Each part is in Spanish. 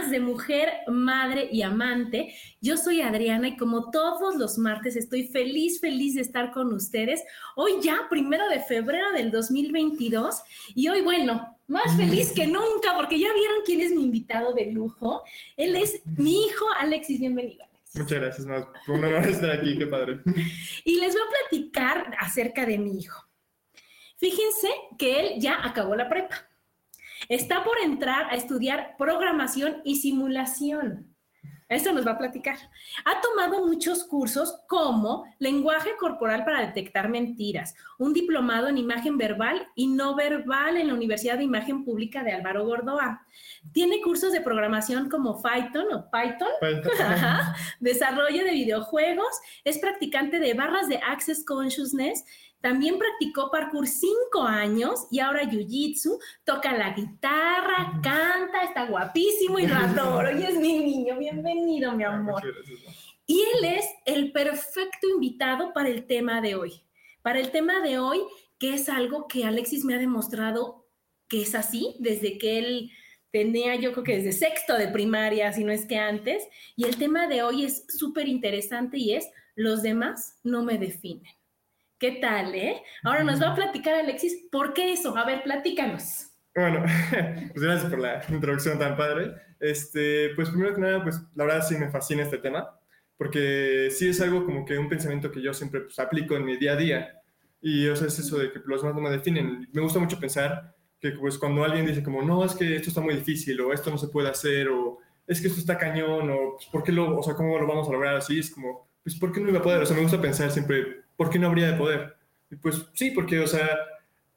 Más de Mujer, Madre y Amante. Yo soy Adriana y como todos los martes estoy feliz, feliz de estar con ustedes. Hoy ya, primero de febrero del 2022 y hoy, bueno, más feliz que nunca porque ya vieron quién es mi invitado de lujo. Él es mi hijo Alexis, bienvenido. Muchas gracias, más. Un honor estar aquí, qué padre. Y les voy a platicar acerca de mi hijo. Fíjense que él ya acabó la prepa Está por entrar a estudiar programación y simulación. Esto nos va a platicar. Ha tomado muchos cursos como lenguaje corporal para detectar mentiras, un diplomado en imagen verbal y no verbal en la Universidad de Imagen Pública de Álvaro Gordoa. Tiene cursos de programación como Python o Python, desarrollo de videojuegos, es practicante de barras de Access Consciousness también practicó parkour cinco años y ahora jiu-jitsu, toca la guitarra, canta, está guapísimo y lo adoro. Y es mi niño, bienvenido, mi amor. Y él es el perfecto invitado para el tema de hoy. Para el tema de hoy, que es algo que Alexis me ha demostrado que es así, desde que él tenía, yo creo que desde sexto de primaria, si no es que antes. Y el tema de hoy es súper interesante y es, los demás no me definen. ¿Qué tal, eh? Ahora nos va a platicar Alexis, ¿por qué eso? A ver, platícanos. Bueno, pues gracias por la introducción tan padre. Este, pues primero que nada, pues la verdad sí me fascina este tema, porque sí es algo como que un pensamiento que yo siempre pues, aplico en mi día a día. Y o sea, es eso de que los demás no me definen. Me gusta mucho pensar que pues cuando alguien dice como, no, es que esto está muy difícil, o esto no se puede hacer, o es que esto está cañón, o pues, ¿por qué lo, o sea, cómo lo vamos a lograr así? Es como, pues, ¿por qué no iba a poder? O sea, me gusta pensar siempre ¿por qué no habría de poder? Y pues sí, porque, o sea,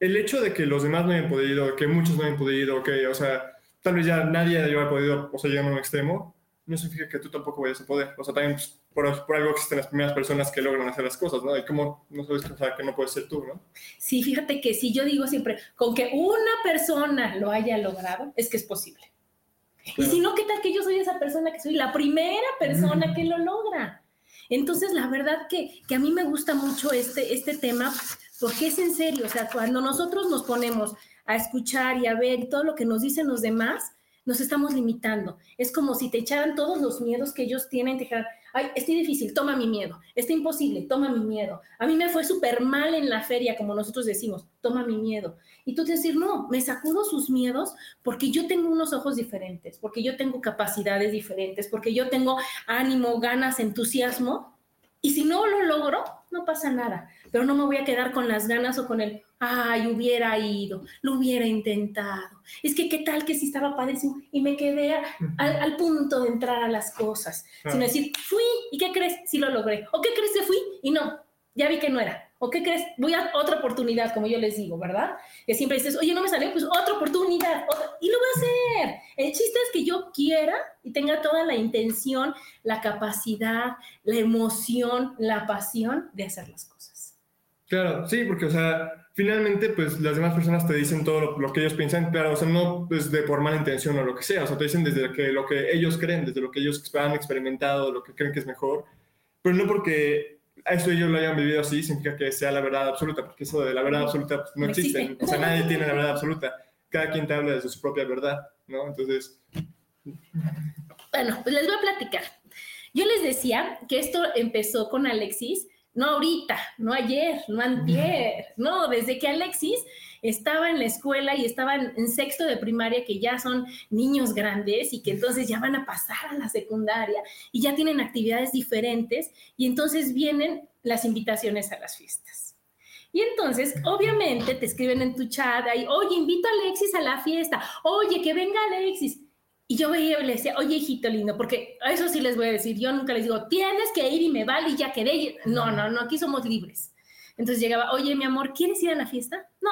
el hecho de que los demás no hayan podido, que muchos no hayan podido, que, o sea, tal vez ya nadie haya podido, o sea, llegar a un extremo, no significa que tú tampoco vayas a poder. O sea, también pues, por, por, algo existen las primeras personas que logran hacer las cosas, ¿no? Y cómo no sabes o sea, que no puedes ser tú, ¿no? Sí, fíjate que si yo digo siempre, con que una persona lo haya logrado, es que es posible. Y si no, ¿qué tal que yo soy esa persona que soy la primera persona que lo logra? Entonces, la verdad que, a mí me gusta mucho este, este tema porque es en serio, o sea, cuando nosotros nos ponemos a escuchar y a ver todo lo que nos dicen los demás, nos estamos limitando. Es como si te echaran todos los miedos que ellos tienen, te dijeran, ay, está difícil, toma mi miedo, está imposible, toma mi miedo. A mí me fue súper mal en la feria, como nosotros decimos, toma mi miedo. Y tú decir, no, me sacudo sus miedos porque yo tengo unos ojos diferentes, porque yo tengo capacidades diferentes, porque yo tengo ánimo, ganas, entusiasmo. Y si no lo logro, no pasa nada, pero no me voy a quedar con las ganas o con el, ay, hubiera ido, lo hubiera intentado. Es que qué tal que sí estaba padrísimo y me quedé al, punto de entrar a las cosas, sino decir, fui y qué crees, sí lo logré, o qué crees que fui y no, ya vi que no era. ¿O qué crees? Voy a otra oportunidad, como yo les digo, ¿verdad? Que siempre dices, oye, no me salió, pues otra oportunidad, y lo voy a hacer. El chiste es que yo quiera y tenga toda la intención, la capacidad, la emoción, la pasión de hacer las cosas. Claro, sí, porque, o sea, finalmente, pues las demás personas te dicen todo lo, que ellos piensan, claro, o sea, no pues, de por mala intención o lo que sea, o sea, te dicen desde que, lo que ellos creen, desde lo que ellos han experimentado, lo que creen que es mejor, pero no porque eso ellos lo hayan vivido así, significa que sea la verdad absoluta, porque eso de la verdad absoluta pues, no existe. O sea, nadie tiene la verdad absoluta. Cada quien te habla desde su propia verdad, ¿no? Entonces... Bueno, pues les voy a platicar. Yo les decía que esto empezó con Alexis, no ahorita, no ayer, no antier, no, desde que Alexis estaba en la escuela y estaban en sexto de primaria, que ya son niños grandes y que entonces ya van a pasar a la secundaria y ya tienen actividades diferentes y entonces vienen las invitaciones a las fiestas. Y entonces, obviamente, te escriben en tu chat ahí, oye, invito a Alexis a la fiesta, oye, que venga Alexis. Y yo veía y le decía, oye, hijito lindo, porque eso sí les voy a decir, yo nunca les digo, tienes que ir y me vale y ya quedé. No, no, no, aquí somos libres. Entonces llegaba, oye, mi amor, ¿quieres ir a la fiesta? No.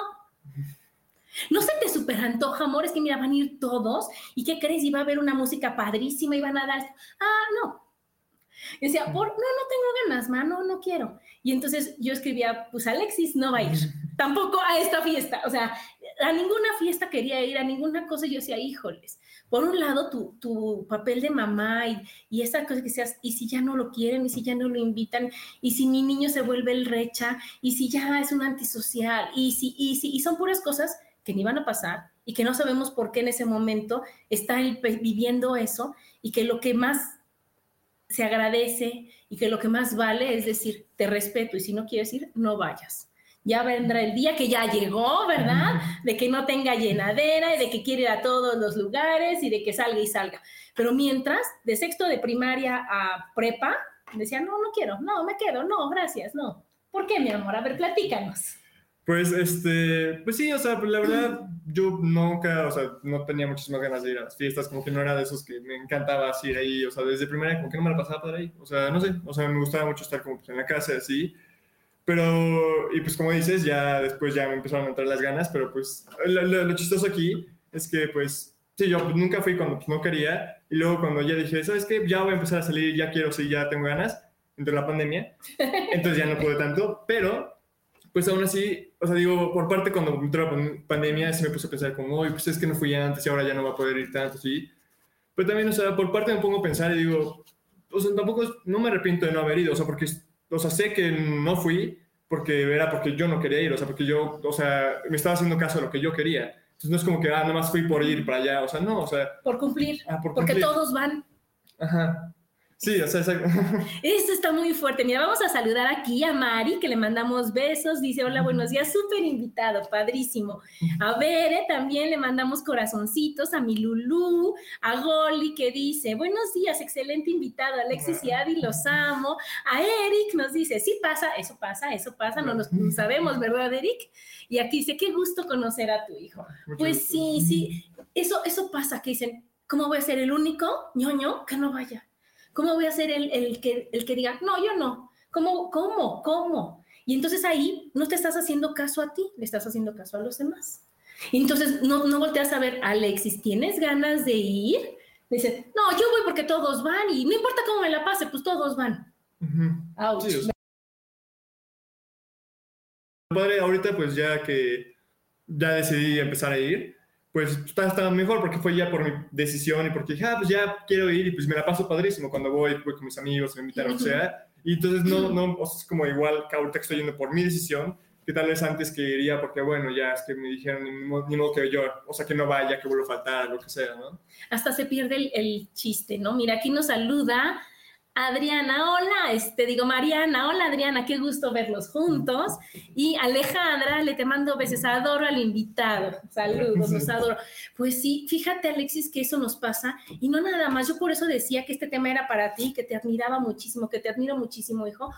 No se te super antoja, amor, es que mira, van a ir todos. ¿Y qué crees? Iba a haber una música padrísima y van a dar. Ah, no. Y decía, por, no, no tengo ganas, ma, no, no quiero. Y entonces yo escribía, pues Alexis no va a ir, tampoco a esta fiesta. O sea, a ninguna fiesta quería ir, a ninguna cosa. Yo decía, híjoles, por un lado tu, tu papel de mamá y, y esa cosa que seas, y si ya no lo quieren, y si ya no lo invitan, y si mi niño se vuelve el recha, y si ya es un antisocial, y si, y si, y son puras cosas que ni van a pasar y que no sabemos por qué en ese momento está viviendo eso y que lo que más se agradece y que lo que más vale es decir, te respeto y si no quieres ir, no vayas. Ya vendrá el día que ya llegó, ¿verdad? De que no tenga llenadera y de que quiere ir a todos los lugares y de que salga y salga. Pero mientras, de sexto de primaria a prepa, decía, no, no quiero, no, me quedo, no, gracias, no. ¿Por qué, mi amor? A ver, platícanos. Pues, este, pues sí, o sea, la verdad, yo nunca, o sea, no tenía muchísimas ganas de ir a las fiestas, como que no era de esos que me encantaba ir ahí, o sea, desde primera, como que no me la pasaba por ahí, o sea, no sé, o sea, me gustaba mucho estar como pues, en la casa, así, pero, y pues como dices, ya después ya me empezaron a entrar las ganas, pero pues lo, lo, chistoso aquí es que pues, sí, yo pues, nunca fui cuando pues, no quería, y luego cuando ya dije, ¿sabes qué? Ya voy a empezar a salir, ya quiero, sí, ya tengo ganas, entre la pandemia, entonces ya no pude tanto, pero pues aún así, o sea, digo, por parte cuando entró la pandemia, sí me puse a pensar como, oye, pues es que no fui antes y ahora ya no va a poder ir tanto, sí. Pero también, o sea, por parte me pongo a pensar y digo, o sea, tampoco, no me arrepiento de no haber ido, o sea, porque, o sea, sé que no fui porque era porque yo no quería ir, o sea, porque yo, o sea, me estaba haciendo caso a lo que yo quería. Entonces no es como que, ah, nada más fui por ir para allá, o sea, no, o sea. Por cumplir. Ah, por porque todos van. Ajá. Sí, o sea, Esto está muy fuerte. Mira, vamos a saludar aquí a Mari, que le mandamos besos. Dice, hola, buenos días, súper invitado, padrísimo. A Bere también le mandamos corazoncitos, a mi Lulú, a Goli, que dice, buenos días, excelente invitado, Alexis y Adi, los amo. A Eric nos dice, sí pasa, eso pasa, eso pasa, no nos sabemos, ¿verdad, Eric? Y aquí dice, qué gusto conocer a tu hijo. pues sí, sí, eso, eso pasa, que dicen, ¿cómo voy a ser el único ñoño que no vaya? ¿Cómo voy a ser el, el, que, el que diga, no, yo no? ¿Cómo, cómo, cómo? Y entonces ahí no te estás haciendo caso a ti, le estás haciendo caso a los demás. Y entonces no, no volteas a ver, Alexis, ¿tienes ganas de ir? Dice, no, yo voy porque todos van y no importa cómo me la pase, pues todos van. Padre, ahorita pues ya que ya decidí empezar a ir, pues estaba, mejor porque fue ya por mi decisión y porque dije, ah, pues ya quiero ir y pues me la paso padrísimo cuando voy, voy con mis amigos, me invitan, o sea. Y entonces no, no, o sea, es como igual que ahorita que estoy yendo por mi decisión, que tal vez antes que iría porque, bueno, ya es que me dijeron, ni, ni modo que yo, o sea, que no vaya, que vuelva a faltar, lo que sea, ¿no? Hasta se pierde el, el chiste, ¿no? Mira, aquí nos saluda Adriana, hola, este digo Mariana, hola Adriana, qué gusto verlos juntos. Y Alejandra, le te mando besos, adoro al invitado. Saludos, los adoro. Pues sí, fíjate Alexis que eso nos pasa y no nada más. Yo por eso decía que este tema era para ti, que te admiraba muchísimo, que te admiro muchísimo, hijo,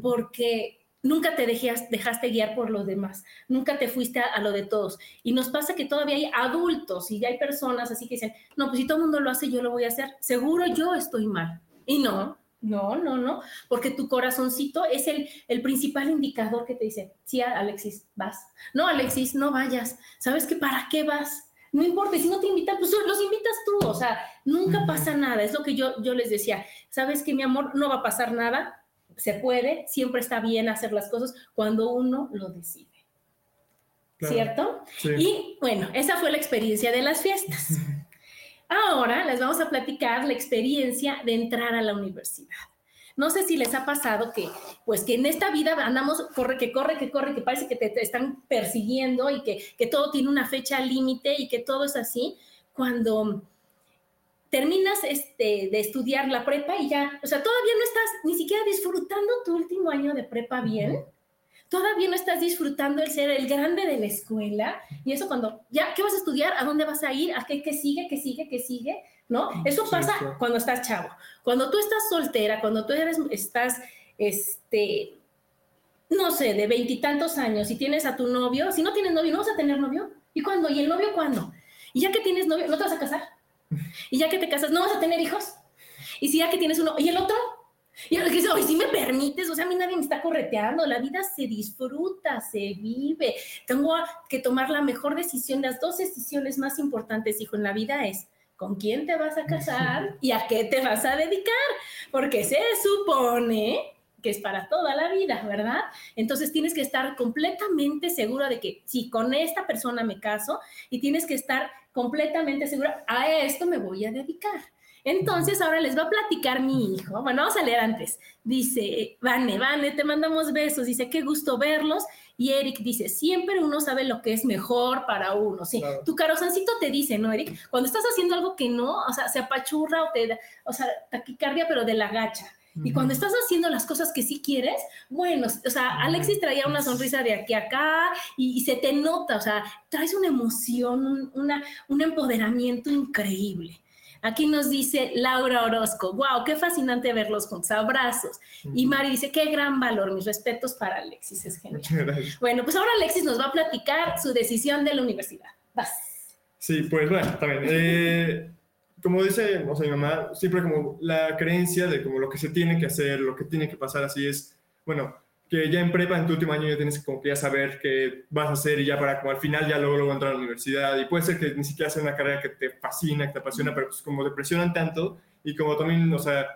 porque nunca te dejaste guiar por los demás, nunca te fuiste a, a, lo de todos. Y nos pasa que todavía hay adultos y ya hay personas así que dicen, no, pues si todo el mundo lo hace, yo lo voy a hacer. Seguro yo estoy mal. Y no, no, no, no, porque tu corazoncito es el, el, principal indicador que te dice, sí, Alexis, vas. No, Alexis, no vayas. ¿Sabes qué? ¿Para qué vas? No importa, si no te invitan, pues los invitas tú, o sea, nunca pasa nada. Es lo que yo, yo les decía, ¿sabes qué, mi amor? No va a pasar nada, se puede, siempre está bien hacer las cosas cuando uno lo decide. ¿Cierto? Y bueno, esa fue la experiencia de las fiestas. Ahora les vamos a platicar la experiencia de entrar a la universidad. No sé si les ha pasado que, pues que en esta vida andamos, corre, que corre, que corre, que parece que te, están persiguiendo y que, que, todo tiene una fecha límite y que todo es así, cuando terminas este, de estudiar la prepa y ya, o sea, todavía no estás ni siquiera disfrutando tu último año de prepa bien. Todavía no estás disfrutando el ser el grande de la escuela. Y eso cuando, ya, ¿qué vas a estudiar? ¿A dónde vas a ir? ¿A qué, qué sigue? ¿Qué sigue? ¿Qué sigue? ¿No? Eso pasa cuando estás chavo. Cuando tú estás soltera, cuando tú eres, estás, este, no sé, de veintitantos años y tienes a tu novio, si no tienes novio, no vas a tener novio. ¿Y cuándo? ¿Y el novio cuándo? Y ya que tienes novio, ¿no te vas a casar? Y ya que te casas, ¿no vas a tener hijos? Y si ya que tienes uno, ¿y el otro? Y yo dice, si me permites, o sea, a mí nadie me está correteando, la vida se disfruta, se vive. Tengo que tomar la mejor decisión. Las dos decisiones más importantes, hijo, en la vida es con quién te vas a casar y a qué te vas a dedicar, porque se supone que es para toda la vida, ¿verdad? Entonces tienes que estar completamente seguro de que si con esta persona me caso y tienes que estar completamente segura, a esto me voy a dedicar. Entonces ahora les va a platicar mi hijo. Bueno, vamos a leer antes. Dice, Vane, Vane, te mandamos besos. Dice, qué gusto verlos. Y Eric dice, siempre uno sabe lo que es mejor para uno. Sí, tu carosancito te dice, ¿no, Eric? Cuando estás haciendo algo que no, o sea, se apachurra o te da, o sea, taquicardia, pero de la gacha. Y cuando estás haciendo las cosas que sí quieres, bueno, o sea, Alexis traía una sonrisa de aquí a acá y, se te nota, o sea, traes una emoción, una, un empoderamiento increíble. Aquí nos dice Laura Orozco, wow, qué fascinante verlos juntos, abrazos. Y Mari dice, qué gran valor, mis respetos para Alexis, es genial. Bueno, pues ahora Alexis nos va a platicar su decisión de la universidad. Vas. Sí, pues bueno, también. Eh, como dice o sea, mi mamá, siempre como la creencia de como lo que se tiene que hacer, lo que tiene que pasar así es, bueno, que ya en prepa, en tu último año ya tienes como que ya saber qué vas a hacer y ya para como al final ya luego, luego entrar a la universidad y puede ser que ni siquiera sea una carrera que te fascina, que te apasiona, pero pues como te presionan tanto y como también, o sea,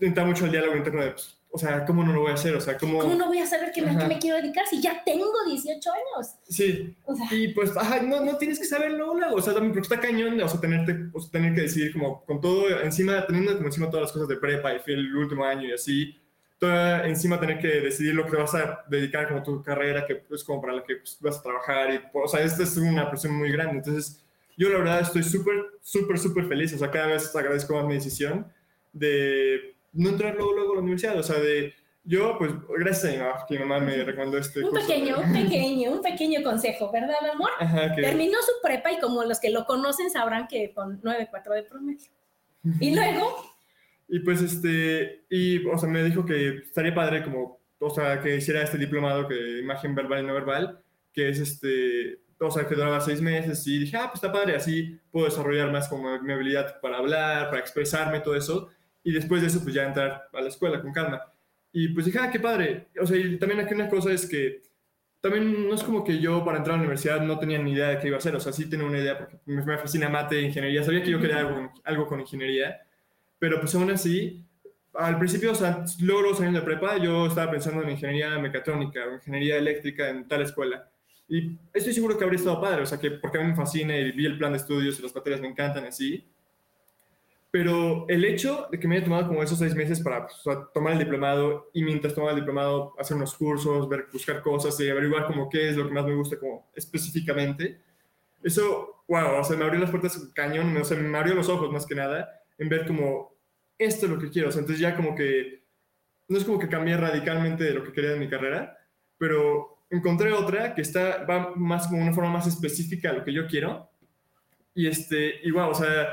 entra mucho el diálogo interno de, pues, o sea, ¿cómo no lo voy a hacer? O sea, ¿cómo, ¿Cómo no voy a saber qué me, qué me, quiero dedicar si ya tengo 18 años? Sí. O sea. Y pues, ajá, no, no tienes que saberlo luego. O sea, también porque está cañón, o sea, tenerte, o sea, tener que decidir como con todo encima, teniendo como encima todas las cosas de prepa y el último año y así, toda encima tener que decidir lo que vas a dedicar como tu carrera, que es pues, como para la que pues, vas a trabajar. Y, o sea, esta es una presión muy grande. Entonces, yo la verdad estoy súper, súper, súper feliz. O sea, cada vez agradezco más mi decisión de no entrar luego, luego a la universidad. O sea, de yo, pues, gracias a mi mamá, que mi mamá me recomendó este Un pequeño, un pequeño, un pequeño consejo, ¿verdad, amor? Ajá, que... Terminó su prepa y como los que lo conocen sabrán que con 9.4 de promedio. Y luego... Y pues, este, y, o sea, me dijo que estaría padre como, o sea, que hiciera este diplomado que imagen verbal y no verbal, que es este, o sea, que duraba seis meses y dije, ah, pues está padre, así puedo desarrollar más como mi habilidad para hablar, para expresarme, todo eso. Y después de eso, pues ya entrar a la escuela con calma. Y pues dije, ah, qué padre. O sea, y también aquí una cosa es que también no es como que yo para entrar a la universidad no tenía ni idea de qué iba a hacer. O sea, sí tenía una idea porque me, fascina mate, ingeniería. Sabía que yo quería algo, algo con ingeniería. Pero pues aún así, al principio, o sea, luego los años de prepa, yo estaba pensando en ingeniería mecatrónica o ingeniería eléctrica en tal escuela. Y estoy seguro que habría estado padre, o sea, que porque a mí me fascina y vi el plan de estudios y las materias me encantan así. Pero el hecho de que me haya tomado como esos seis meses para pues, tomar el diplomado y mientras tomaba el diplomado hacer unos cursos, ver, buscar cosas y averiguar como qué es lo que más me gusta como específicamente, eso, wow, o sea, me abrió las puertas cañón, o sea, me abrió los ojos más que nada en ver como esto es lo que quiero. O sea, entonces ya como que, no es como que cambié radicalmente de lo que quería en mi carrera, pero encontré otra que está, va más como una forma más específica a lo que yo quiero. Y este, y wow, o sea,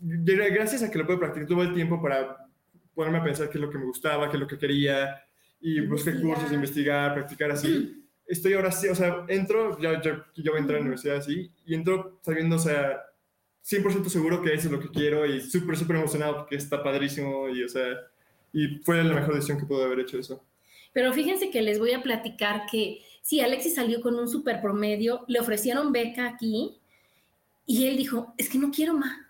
gracias a que lo puedo practicar todo el tiempo para ponerme a pensar qué es lo que me gustaba, qué es lo que quería, y busqué cursos, investigar, practicar así. Estoy ahora sí, o sea, entro, yo, yo, yo voy a entrar a la universidad así, y entro sabiendo, o sea, 100% seguro que eso es lo que quiero y súper, súper emocionado porque está padrísimo y, o sea, y fue la mejor decisión que pude haber hecho eso. Pero fíjense que les voy a platicar que sí, Alexis salió con un super promedio, le ofrecieron beca aquí y él dijo, es que no quiero más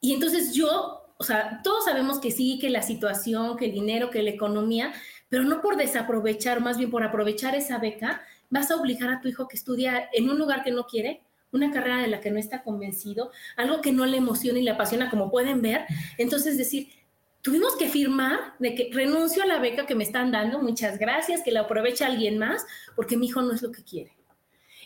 y entonces yo, o sea, todos sabemos que sí, que la situación, que el dinero, que la economía, pero no por desaprovechar, más bien por aprovechar esa beca, vas a obligar a tu hijo que estudia en un lugar que no quiere, una carrera de la que no está convencido, algo que no le emociona y le apasiona, como pueden ver. Entonces, decir, tuvimos que firmar de que renuncio a la beca que me están dando, muchas gracias, que la aproveche alguien más, porque mi hijo no es lo que quiere.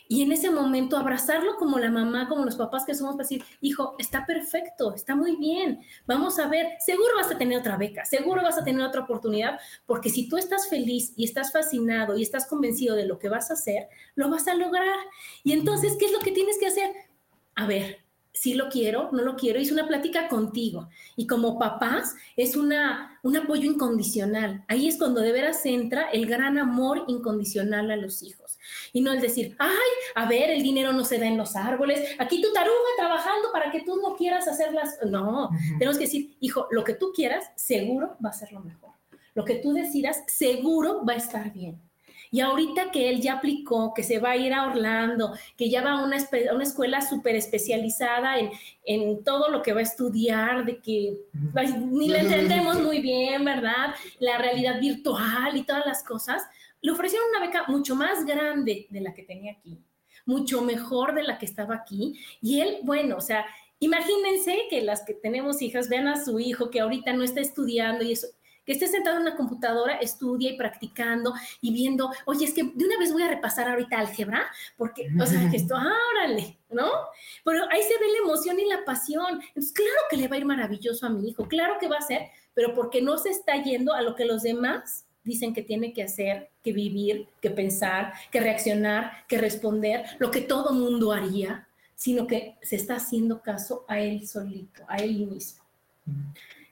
Y en ese momento abrazarlo como la mamá, como los papás que somos para decir, hijo, está perfecto, está muy bien, vamos a ver, seguro vas a tener otra beca, seguro vas a tener otra oportunidad, porque si tú estás feliz y estás fascinado y estás convencido de lo que vas a hacer, lo vas a lograr. Y entonces, ¿qué es lo que tienes que hacer? A ver, si lo quiero, no lo quiero, es una plática contigo. Y como papás es una, un apoyo incondicional. Ahí es cuando de veras entra el gran amor incondicional a los hijos. Y no el decir, ay, a ver, el dinero no se da en los árboles, aquí tu taruga trabajando para que tú no quieras hacerlas. No, tenemos que decir, hijo, lo que tú quieras, seguro va a ser lo mejor. Lo que tú decidas, seguro va a estar bien. Y ahorita que él ya aplicó, que se va a ir a Orlando, que ya va a una, una escuela súper especializada en, en, todo lo que va a estudiar, de que ni le entendemos muy bien, ¿verdad? La realidad virtual y todas las cosas, le ofrecieron una beca mucho más grande de la que tenía aquí, mucho mejor de la que estaba aquí. Y él, bueno, o sea, imagínense que las que tenemos hijas vean a su hijo que ahorita no está estudiando y eso que esté sentado en una computadora, estudia y practicando y viendo, oye, es que de una vez voy a repasar ahorita álgebra, porque, o sea, que esto, ah, órale, ¿no? Pero ahí se ve la emoción y la pasión. Entonces, claro que le va a ir maravilloso a mi hijo, claro que va a ser, pero porque no se está yendo a lo que los demás dicen que tiene que hacer, que vivir, que pensar, que reaccionar, que responder, lo que todo mundo haría, sino que se está haciendo caso a él solito, a él mismo.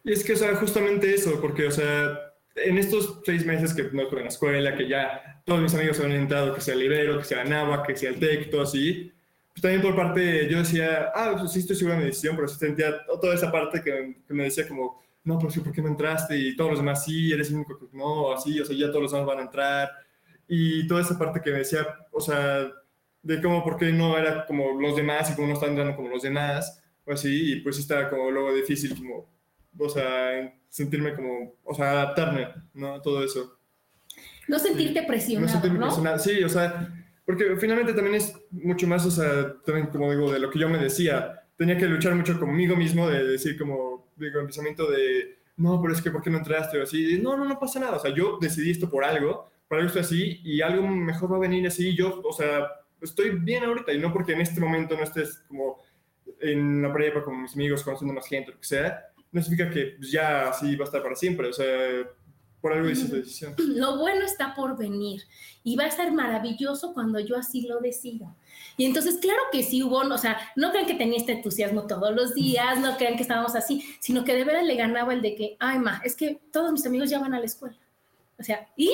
Y es que, o sea, justamente eso, porque, o sea, en estos seis meses que no estuve en la escuela, que ya todos mis amigos se han entrado, que sea el Ibero, que sea Nava, que sea el Tecto, así, pues también por parte, yo decía, ah, pues sí estoy seguro de mi decisión, pero sí sentía toda esa parte que, me decía como, no, pero sí, ¿por qué no entraste? Y todos los demás sí, eres el único que no, así, o sea, ya todos los demás van a entrar. Y toda esa parte que me decía, o sea, de cómo, por qué no era como los demás y cómo no están entrando como los demás, o así, y pues estaba como luego difícil como o sea, sentirme como, o sea, adaptarme, ¿no? Todo eso. No sentirte presionado, No sentirme presionado, sí, o sea, porque finalmente también es mucho más, o sea, también como digo, de lo que yo me decía, tenía que luchar mucho conmigo mismo, de decir como, digo, el pensamiento de, no, pero es que, ¿por qué no entraste? O así, no, no, no pasa nada, o sea, yo decidí esto por algo, por algo estoy así, y algo mejor va a venir así, yo, o sea, estoy bien ahorita, y no porque en este momento no estés como en la prepa con mis amigos, conociendo más gente, lo que sea, no significa que ya así va a estar para siempre, o sea, por algo hice esa decisión. Lo bueno está por venir y va a estar maravilloso cuando yo así lo decido. Y entonces, claro que sí hubo, o sea, no crean que tenía este entusiasmo todos los días, no crean que estábamos así, sino que de veras le ganaba el de que, ay, ma, es que todos mis amigos ya van a la escuela. O sea, ¿y?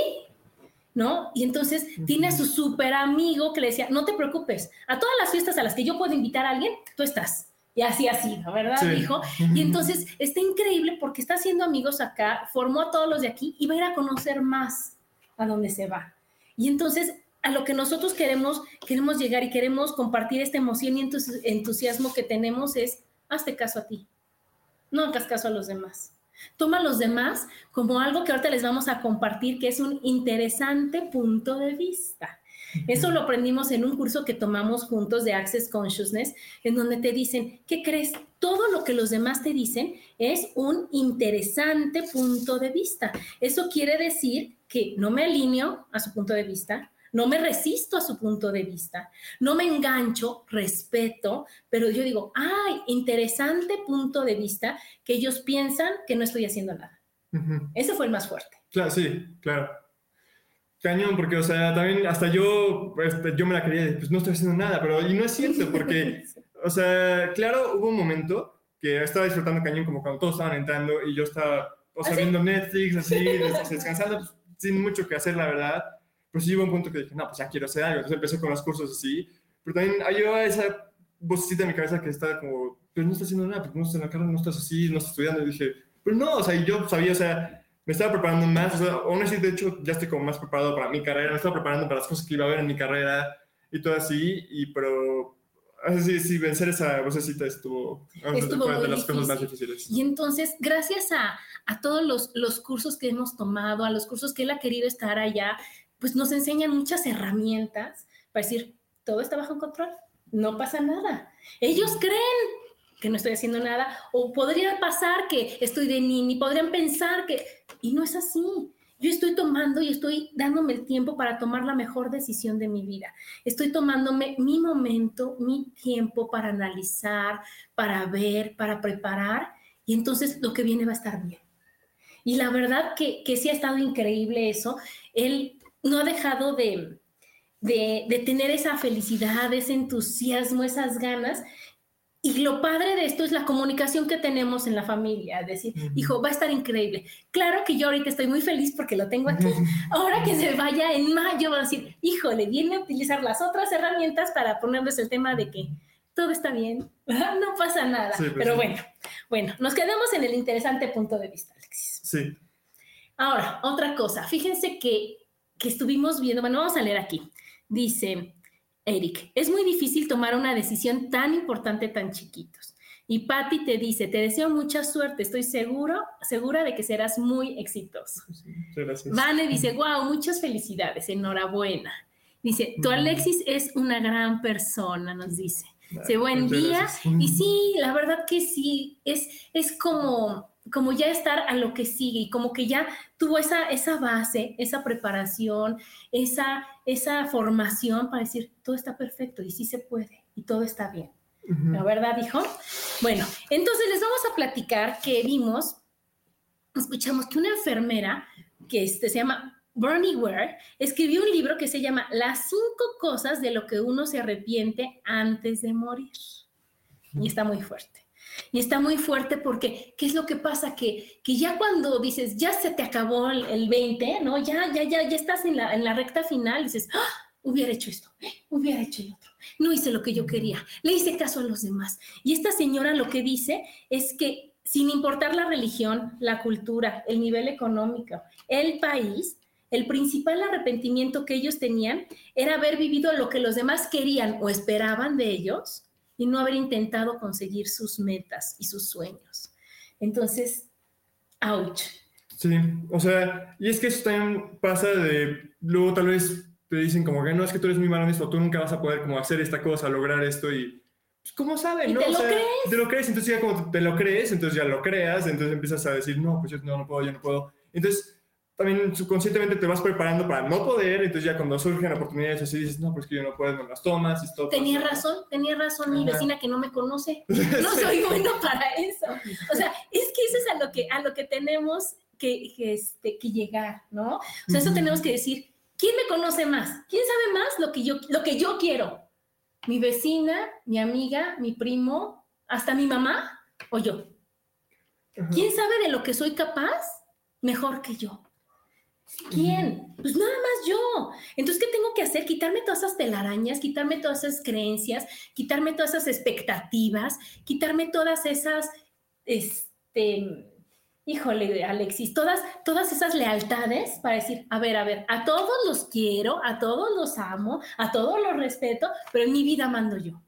¿No? Y entonces tiene a su súper amigo que le decía, no te preocupes, a todas las fiestas a las que yo puedo invitar a alguien, tú estás y así ha sido, ¿verdad, hijo? Y entonces está increíble porque está haciendo amigos acá, formó a todos los de aquí y va a ir a conocer más a dónde se va. Y entonces a lo que nosotros queremos, queremos llegar y queremos compartir esta emoción y entusiasmo que tenemos es, hazte caso a ti, no hagas caso a los demás. Toma a los demás como algo que ahorita les vamos a compartir, que es un interesante punto de vista. Eso lo aprendimos en un curso que tomamos juntos de Access Consciousness, en donde te dicen, ¿qué crees? Todo lo que los demás te dicen es un interesante punto de vista. Eso quiere decir que no me alineo a su punto de vista, no me resisto a su punto de vista, no me engancho, respeto, pero yo digo, ay, interesante punto de vista que ellos piensan que no estoy haciendo nada. Ese fue el más fuerte. Claro, sí, claro. Cañón, porque, o sea, también hasta yo, pues, yo me la quería, pues no estoy haciendo nada, pero y no es cierto, porque, o sea, claro, hubo un momento que estaba disfrutando cañón como cuando todos estaban entrando y yo estaba, o sea, ¿Ah, viendo Netflix, así, descansando, pues, sin mucho que hacer, la verdad. Pues sí hubo un punto que dije, no, pues ya quiero hacer algo. Entonces empecé con los cursos así, pero también hay esa vocecita en mi cabeza que estaba como, pero no estás haciendo nada, porque no estás en la carrera, no estás así, no estás estudiando. Y dije, pero no, o sea, yo sabía, o sea, me estaba preparando más, o sea, aún así, de hecho, ya estoy como más preparado para mi carrera, me estaba preparando para las cosas que iba a ver en mi carrera y todo así, y pero así, sí, vencer esa vocecita estuvo, estuvo de las cosas más difíciles. Y entonces, gracias a, a todos los, los cursos que hemos tomado, a los cursos que él ha querido estar allá, pues nos enseñan muchas herramientas para decir, todo está bajo control, no pasa nada. Ellos creen que no estoy haciendo nada, o podría pasar que estoy de nini, podrían pensar que y no es así. yo estoy tomando y estoy dándome el tiempo para tomar la mejor decisión de mi vida. Estoy tomándome mi momento, mi tiempo para analizar, para ver, para preparar y entonces lo que viene va a estar bien. Y la verdad que, que sí ha estado increíble eso. Él no ha dejado de, de, de tener esa felicidad, ese entusiasmo, esas ganas y lo padre de esto es la comunicación que tenemos en la familia, decir, hijo, va a estar increíble. Claro que yo ahorita estoy muy feliz porque lo tengo aquí. Ahora que se vaya en mayo, va a decir, hijo, le viene a utilizar las otras herramientas para ponerles el tema de que todo está bien, no pasa nada. Pues Pero bueno, bueno, nos quedamos en el interesante punto de vista, Alexis. Sí. Ahora, otra cosa, fíjense que, que estuvimos viendo, bueno, vamos a leer aquí. Dice, Eric, es muy difícil tomar una decisión tan importante tan chiquitos. Y Patty te dice, te deseo mucha suerte, estoy seguro, segura de que serás muy exitoso. gracias. Vane dice, wow, muchas felicidades, enhorabuena. Dice, tu Alexis es una gran persona, nos dice. Dice, buen día. Y sí, la verdad que sí, es, es como, como ya estar a lo que sigue y como que ya tuvo esa, esa base, esa preparación, esa, esa formación para decir, todo está perfecto y sí se puede y todo está bien. ¿La verdad, dijo? Bueno, entonces les vamos a platicar que vimos, escuchamos que una enfermera que este, se llama Bernie Ware escribió un libro que se llama Las cinco cosas de lo que uno se arrepiente antes de morir. Y está muy fuerte. Y está muy fuerte porque, ¿qué es lo que pasa? Que, que ya cuando dices, ya se te acabó el, 20, ¿no? Ya, ya, ya, ya estás en la, en la recta final, dices, ¡Ah! hubiera hecho esto, hubiera hecho el otro, no hice lo que yo quería, le hice caso a los demás. Y esta señora lo que dice es que sin importar la religión, la cultura, el nivel económico, el país, el principal arrepentimiento que ellos tenían era haber vivido lo que los demás querían o esperaban de ellos y no haber intentado conseguir sus metas y sus sueños. Entonces, ouch. Sí, o sea, y es que eso también pasa de, luego tal vez te dicen como que no, es que tú eres muy malo en esto, tú nunca vas a poder como hacer esta cosa, lograr esto y, pues, ¿cómo saben? ¿no? Te lo crees. Te lo crees, entonces ya como te lo crees, entonces ya lo creas, entonces empiezas a decir, no, pues yo no, no puedo, yo no puedo. Entonces, también subconscientemente te vas preparando para no poder, entonces ya cuando surgen oportunidades así dices, no, pues que yo no puedo, no las tomas y todo. Tenía razón, tenía razón mi vecina que no me conoce. No soy bueno para eso. O sea, es que eso es a lo que, a lo que tenemos que, que, este, que llegar, ¿no? O sea, eso tenemos que decir, ¿quién me conoce más? ¿Quién sabe más lo que yo, lo que yo quiero? ¿Mi vecina, mi amiga, mi primo, hasta mi mamá o yo? ¿Quién sabe de lo que soy capaz? Mejor que yo. ¿Quién? Pues nada más yo. Entonces, ¿qué tengo que hacer? Quitarme todas esas telarañas, quitarme todas esas creencias, quitarme todas esas expectativas, quitarme todas esas, este, híjole, Alexis, todas, todas esas lealtades para decir, a ver, a ver, a todos los quiero, a todos los amo, a todos los respeto, pero en mi vida mando yo.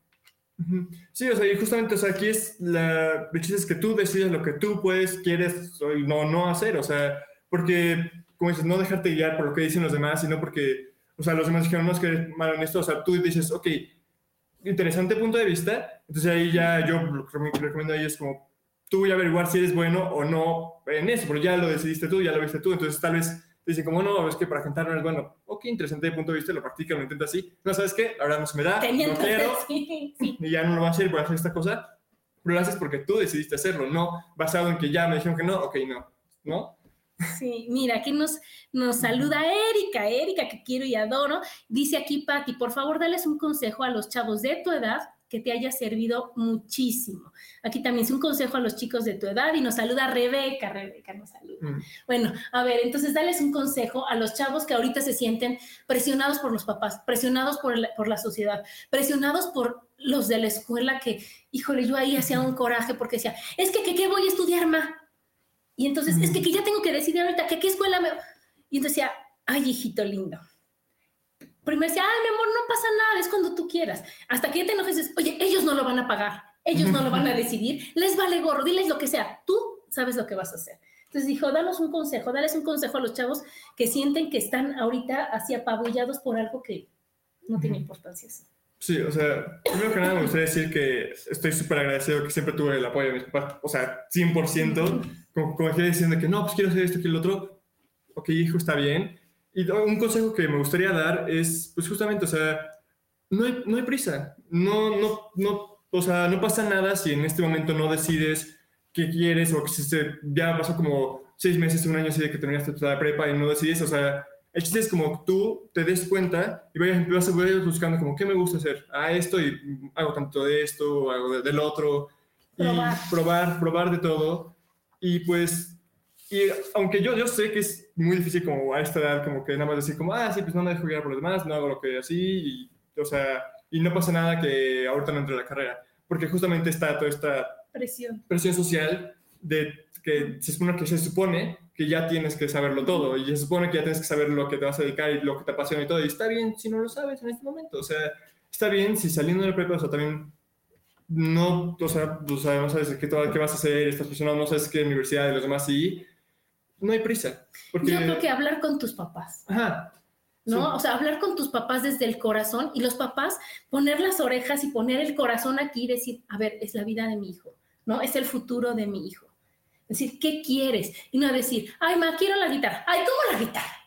Sí, o sea, y justamente, o sea, aquí es la, es que tú decides lo que tú puedes, quieres no, no hacer, o sea, porque como dices, no dejarte guiar por lo que dicen los demás, sino porque, o sea, los demás dijeron, no es que eres malo en esto, o sea, tú dices, ok, interesante punto de vista, entonces ahí ya yo lo que recomiendo ahí es como, tú voy a averiguar si eres bueno o no en eso, pero ya lo decidiste tú, ya lo viste tú, entonces tal vez te dicen como, no, es que para cantar no es bueno, ok, interesante punto de vista, lo practica, lo intenta así, no, ¿sabes qué? La verdad no se me da, no quiero, y ya no lo va a hacer, voy a hacer esta cosa, pero lo haces porque tú decidiste hacerlo, no basado en que ya me dijeron que no, ok, no, ¿no? Sí, mira, aquí nos, nos saluda Erika, Erika, que quiero y adoro. Dice aquí Patti, por favor, dales un consejo a los chavos de tu edad que te haya servido muchísimo. Aquí también es un consejo a los chicos de tu edad y nos saluda Rebeca, Rebeca nos saluda. Mm. Bueno, a ver, entonces dales un consejo a los chavos que ahorita se sienten presionados por los papás, presionados por la, por la sociedad, presionados por los de la escuela que, híjole, yo ahí hacía un coraje porque decía, es que, ¿qué voy a estudiar, ma? Y entonces, es que, que, ya tengo que decidir ahorita que qué escuela me... Y entonces decía, ay, hijito lindo. Primero decía, ay, mi amor, no pasa nada, es cuando tú quieras. Hasta que ya te enojes, oye, ellos no lo van a pagar, ellos no lo van a decidir, les vale gorro, diles lo que sea, tú sabes lo que vas a hacer. Entonces dijo, danos un consejo, dales un consejo a los chavos que sienten que están ahorita así apabullados por algo que no tiene importancia. Sí, o sea, primero que nada me gustaría decir que estoy súper agradecido que siempre tuve el apoyo de mis papás, o sea, 100%, como, como diciendo que no, pues quiero hacer esto, quiero lo otro, ok, hijo, está bien. Y un consejo que me gustaría dar es, pues justamente, o sea, no hay, no hay prisa, no, no, no, o sea, no pasa nada si en este momento no decides qué quieres o que si se, ya pasó como seis meses, un año así de que terminaste la prepa y no decides, o sea, el chiste es como tú te des cuenta y vayas, vas a ir buscando como, ¿qué me gusta hacer? Ah, esto y hago tanto de esto, hago del otro. Probar. Y probar, probar de todo. Y pues, y aunque yo, yo sé que es muy difícil como a esta edad, como que nada más decir como, ah, sí, pues no me dejo guiar por los demás, no hago lo que así, y, o sea, y no pasa nada que ahorita no entre a la carrera. Porque justamente está toda esta Presión. presión social de que se supone que se supone que ya tienes que saberlo todo y se supone que ya tienes que saber lo que te vas a dedicar y lo que te apasiona y todo y está bien si no lo sabes en este momento o sea está bien si saliendo de la prepa o sea también no o sea, o sea no sabes qué, qué vas a hacer estás presionado no sabes qué universidad y los demás sí no hay prisa porque Yo creo que hablar con tus papás. ajá ¿no? Sí. O sea, hablar con tus papás desde el corazón y los papás poner las orejas y poner el corazón aquí y decir, a ver, es la vida de mi hijo, ¿no? Es el futuro de mi hijo. Decir, ¿qué quieres? Y no decir, ay, ma, quiero la guitarra. Ay, ¿cómo la guitarra?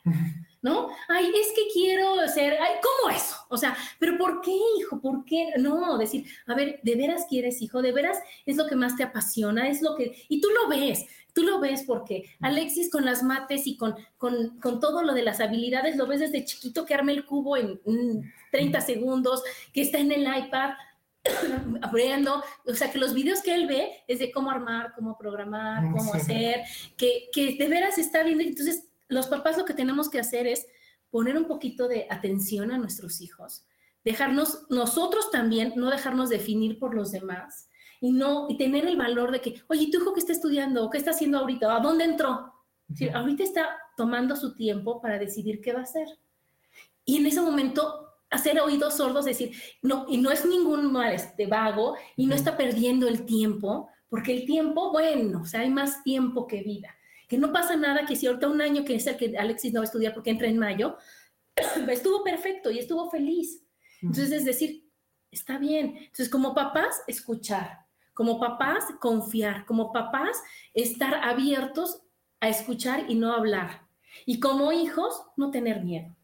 ¿No? Ay, es que quiero ser, ay, ¿cómo eso? O sea, ¿pero por qué, hijo? ¿Por qué? No, decir, a ver, ¿de veras quieres, hijo? ¿De veras es lo que más te apasiona? Es lo que... Y tú lo ves, tú lo ves porque Alexis con las mates y con, con, con todo lo de las habilidades, lo ves desde chiquito que arma el cubo en mm, 30 segundos, que está en el iPad abriendo, o sea, que los videos que él ve es de cómo armar, cómo programar, cómo Sí. hacer, que, que de veras está viendo. Entonces, los papás lo que tenemos que hacer es poner un poquito de atención a nuestros hijos, dejarnos nosotros también, no dejarnos definir por los demás y no y tener el valor de que, oye, tu hijo qué está estudiando, qué está haciendo ahorita, a dónde entró. Es decir, ahorita está tomando su tiempo para decidir qué va a hacer. Y en ese momento hacer oídos sordos, decir, no, y no es ningún mal este vago y no está perdiendo el tiempo, porque el tiempo, bueno, o sea, hay más tiempo que vida. Que no pasa nada que si ahorita un año que es el que Alexis no va a estudiar porque entra en mayo, estuvo perfecto y estuvo feliz. Entonces, es decir, está bien. Entonces, como papás, escuchar. Como papás, confiar. Como papás, estar abiertos a escuchar y no hablar. Y como hijos, no tener miedo.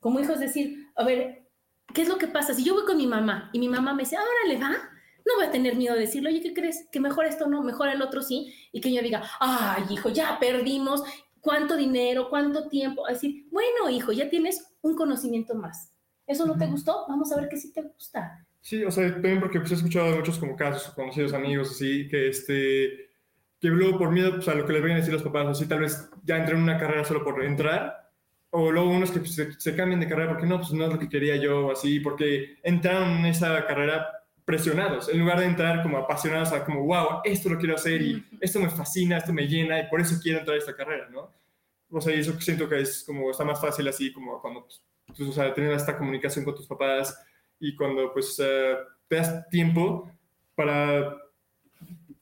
Como hijos, decir, a ver, ¿qué es lo que pasa? Si yo voy con mi mamá y mi mamá me dice, ahora le va, no voy a tener miedo de decirle, oye, ¿qué crees? Que mejor esto no, mejor el otro sí. Y que yo diga, ay, hijo, ya perdimos. ¿Cuánto dinero? ¿Cuánto tiempo? A decir, bueno, hijo, ya tienes un conocimiento más. ¿Eso no te gustó? Vamos a ver qué sí te gusta. Sí, o sea, también porque pues, he escuchado de muchos como casos, conocidos amigos, así, que este, que luego por miedo pues, a lo que les vayan a decir los papás, así tal vez ya entren en una carrera solo por entrar, o luego unos que pues, se, se cambien de carrera porque no, pues no es lo que quería yo, así, porque entraron en esa carrera presionados, en lugar de entrar como apasionados a como, wow, esto lo quiero hacer y esto me fascina, esto me llena y por eso quiero entrar a esta carrera, ¿no? O sea, y eso siento que es como, está más fácil así como cuando, pues, pues, o sea, tener esta comunicación con tus papás y cuando pues eh, te das tiempo para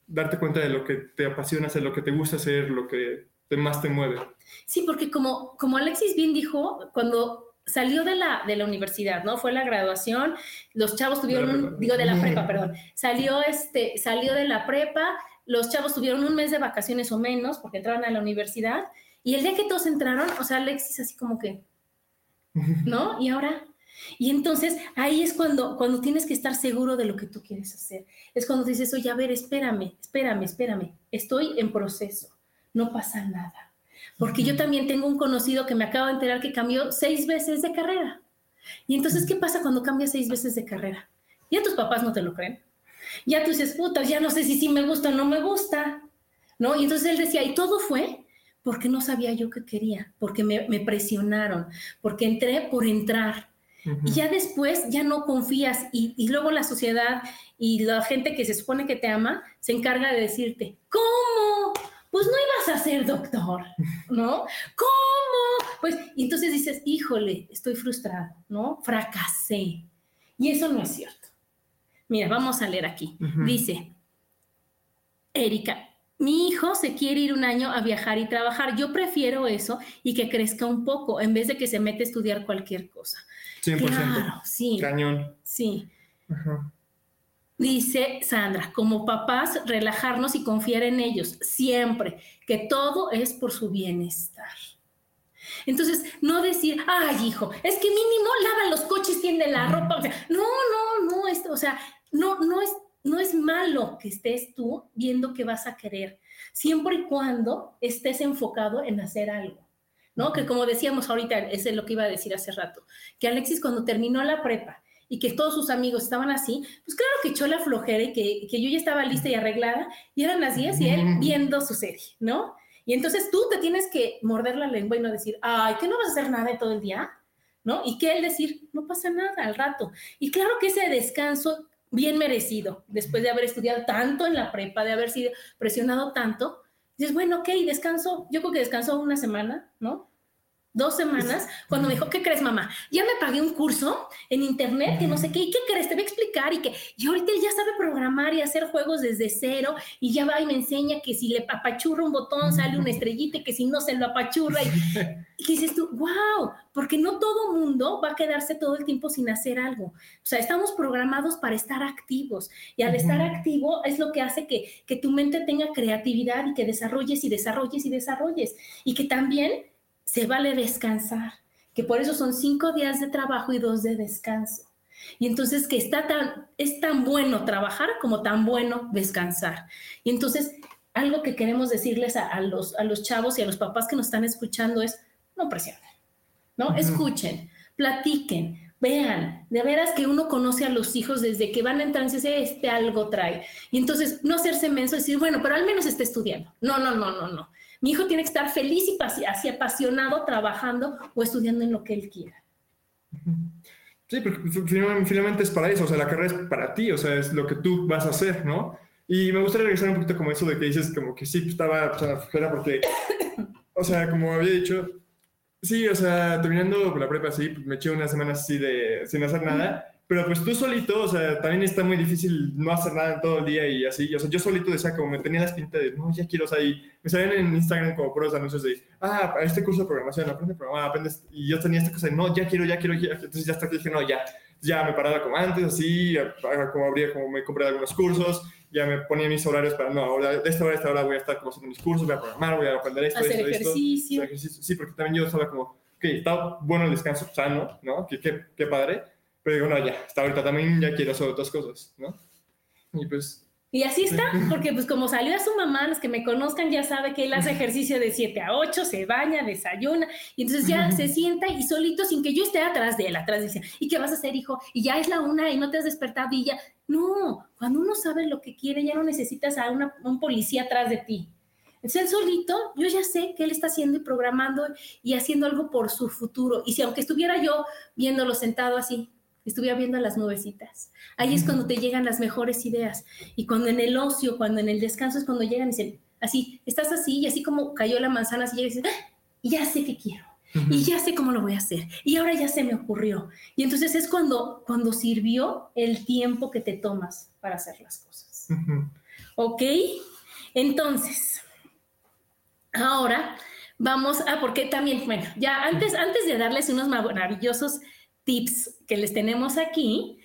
darte cuenta de lo que te apasiona hacer, lo que te gusta hacer, lo que te- más te mueve. Sí, porque como, como Alexis bien dijo, cuando salió de la, de la universidad, ¿no? Fue la graduación, los chavos tuvieron, un, prepa. digo, de la prepa, perdón, salió, este, salió de la prepa, los chavos tuvieron un mes de vacaciones o menos porque entraron a la universidad y el día que todos entraron, o sea, Alexis así como que, ¿no? Y ahora... Y entonces ahí es cuando, cuando tienes que estar seguro de lo que tú quieres hacer. Es cuando dices, oye, a ver, espérame, espérame, espérame. Estoy en proceso. No pasa nada. Porque yo también tengo un conocido que me acabo de enterar que cambió seis veces de carrera. Y entonces, ¿qué pasa cuando cambias seis veces de carrera? Ya tus papás no te lo creen. Ya tú dices, puta, ya no sé si sí me gusta o no me gusta. ¿No? Y entonces él decía, y todo fue porque no sabía yo qué quería, porque me, me presionaron, porque entré por entrar. Y ya después ya no confías y, y luego la sociedad y la gente que se supone que te ama se encarga de decirte, ¿cómo? Ibas a ser doctor, ¿no? ¿Cómo? Pues y entonces dices, híjole, estoy frustrado, ¿no? Fracasé. Y eso no es cierto. Mira, vamos a leer aquí. Dice, Erika, mi hijo se quiere ir un año a viajar y trabajar. Yo prefiero eso y que crezca un poco en vez de que se mete a estudiar cualquier cosa. 100%. Claro, sí, Cañón. sí. Ajá. Dice Sandra, como papás, relajarnos y confiar en ellos siempre, que todo es por su bienestar. Entonces, no decir, ay, hijo, es que mínimo lava los coches, tiende la ropa. O sea, no, no, no, esto, o sea, no, no es, no es malo que estés tú viendo que vas a querer, siempre y cuando estés enfocado en hacer algo. ¿No? Que como decíamos ahorita, ese es lo que iba a decir hace rato, que Alexis cuando terminó la prepa y que todos sus amigos estaban así, pues claro que echó la flojera y que, que yo ya estaba lista y arreglada y eran las 10 y él viendo su serie, ¿no? Y entonces tú te tienes que morder la lengua y no decir, ay, que no vas a hacer nada todo el día, ¿no? Y que él decir, no pasa nada al rato. Y claro que ese descanso bien merecido, después de haber estudiado tanto en la prepa, de haber sido presionado tanto, dices, bueno, ok, descanso, yo creo que descanso una semana, ¿no? Dos semanas, cuando me dijo, ¿qué crees, mamá? Ya me pagué un curso en internet, que no sé qué, ¿y qué crees? Te voy a explicar y que, y ahorita él ya sabe programar y hacer juegos desde cero, y ya va y me enseña que si le apachurra un botón sale una estrellita, y que si no se lo apachurra, y, y dices tú, wow, porque no todo mundo va a quedarse todo el tiempo sin hacer algo. O sea, estamos programados para estar activos, y al estar activo es lo que hace que, que tu mente tenga creatividad y que desarrolles y desarrolles y desarrolles, y que también se vale descansar, que por eso son cinco días de trabajo y dos de descanso. Y entonces que está tan, es tan bueno trabajar como tan bueno descansar. Y entonces algo que queremos decirles a, los, a los chavos y a los papás que nos están escuchando es, no presionen, ¿no? Escuchen, platiquen, vean, de veras que uno conoce a los hijos desde que van a entrar y dice, este algo trae. Y entonces no hacerse menso decir, bueno, pero al menos está estudiando. No, no, no, no, no. Mi hijo tiene que estar feliz y así apasionado trabajando o estudiando en lo que él quiera. Sí, porque finalmente es para eso, o sea, la carrera es para ti, o sea, es lo que tú vas a hacer, ¿no? Y me gustaría regresar un poquito como eso de que dices como que sí, estaba o sea, porque, o sea, como había dicho, sí, o sea, terminando la prepa así, pues me eché unas semanas así de sin hacer nada, pero pues tú solito, o sea, también está muy difícil no hacer nada en todo el día y así. O sea, yo solito decía como me tenía las pintas de, no, ya quiero, o sea, y me salían en Instagram como puros anuncios de, ah, este curso de programación, aprende a programar, aprendes. Y yo tenía esta cosa de, no, ya quiero, ya quiero, ya. Entonces ya hasta que dije, no, ya. Ya me paraba como antes, así, como habría, como me compré algunos cursos, ya me ponía mis horarios para, no, ahora, de esta hora a esta hora voy a estar como haciendo mis cursos, voy a programar, voy a aprender esto, hacer esto, ejercicio. esto. ejercicio. Sí, porque también yo estaba como, ok, está bueno el descanso sano, ¿no? Que qué, qué padre pero digo, no, ya, hasta ahorita también ya quiero hacer otras cosas, ¿no? Y pues... Y así está, porque pues como salió a su mamá, los que me conozcan ya sabe que él hace ejercicio de 7 a 8, se baña, desayuna, y entonces ya se sienta y solito, sin que yo esté atrás de él, atrás dice, ¿y qué vas a hacer, hijo? Y ya es la una y no te has despertado y ya... No, cuando uno sabe lo que quiere, ya no necesitas a, una, un policía atrás de ti. Es él solito, yo ya sé que él está haciendo y programando y haciendo algo por su futuro. Y si aunque estuviera yo viéndolo sentado así, estuviera viendo las nubecitas. Ahí es cuando te llegan las mejores ideas. Y cuando en el ocio, cuando en el descanso es cuando llegan y dicen, así, estás así, y así como cayó la manzana, así llegas y dices, ¡Ah! ya sé qué quiero. Y ya sé cómo lo voy a hacer. Y ahora ya se me ocurrió. Y entonces es cuando, cuando sirvió el tiempo que te tomas para hacer las cosas. ¿Ok? Entonces, ahora vamos a, porque también, bueno, ya antes, antes de darles unos maravillosos tips que les tenemos aquí,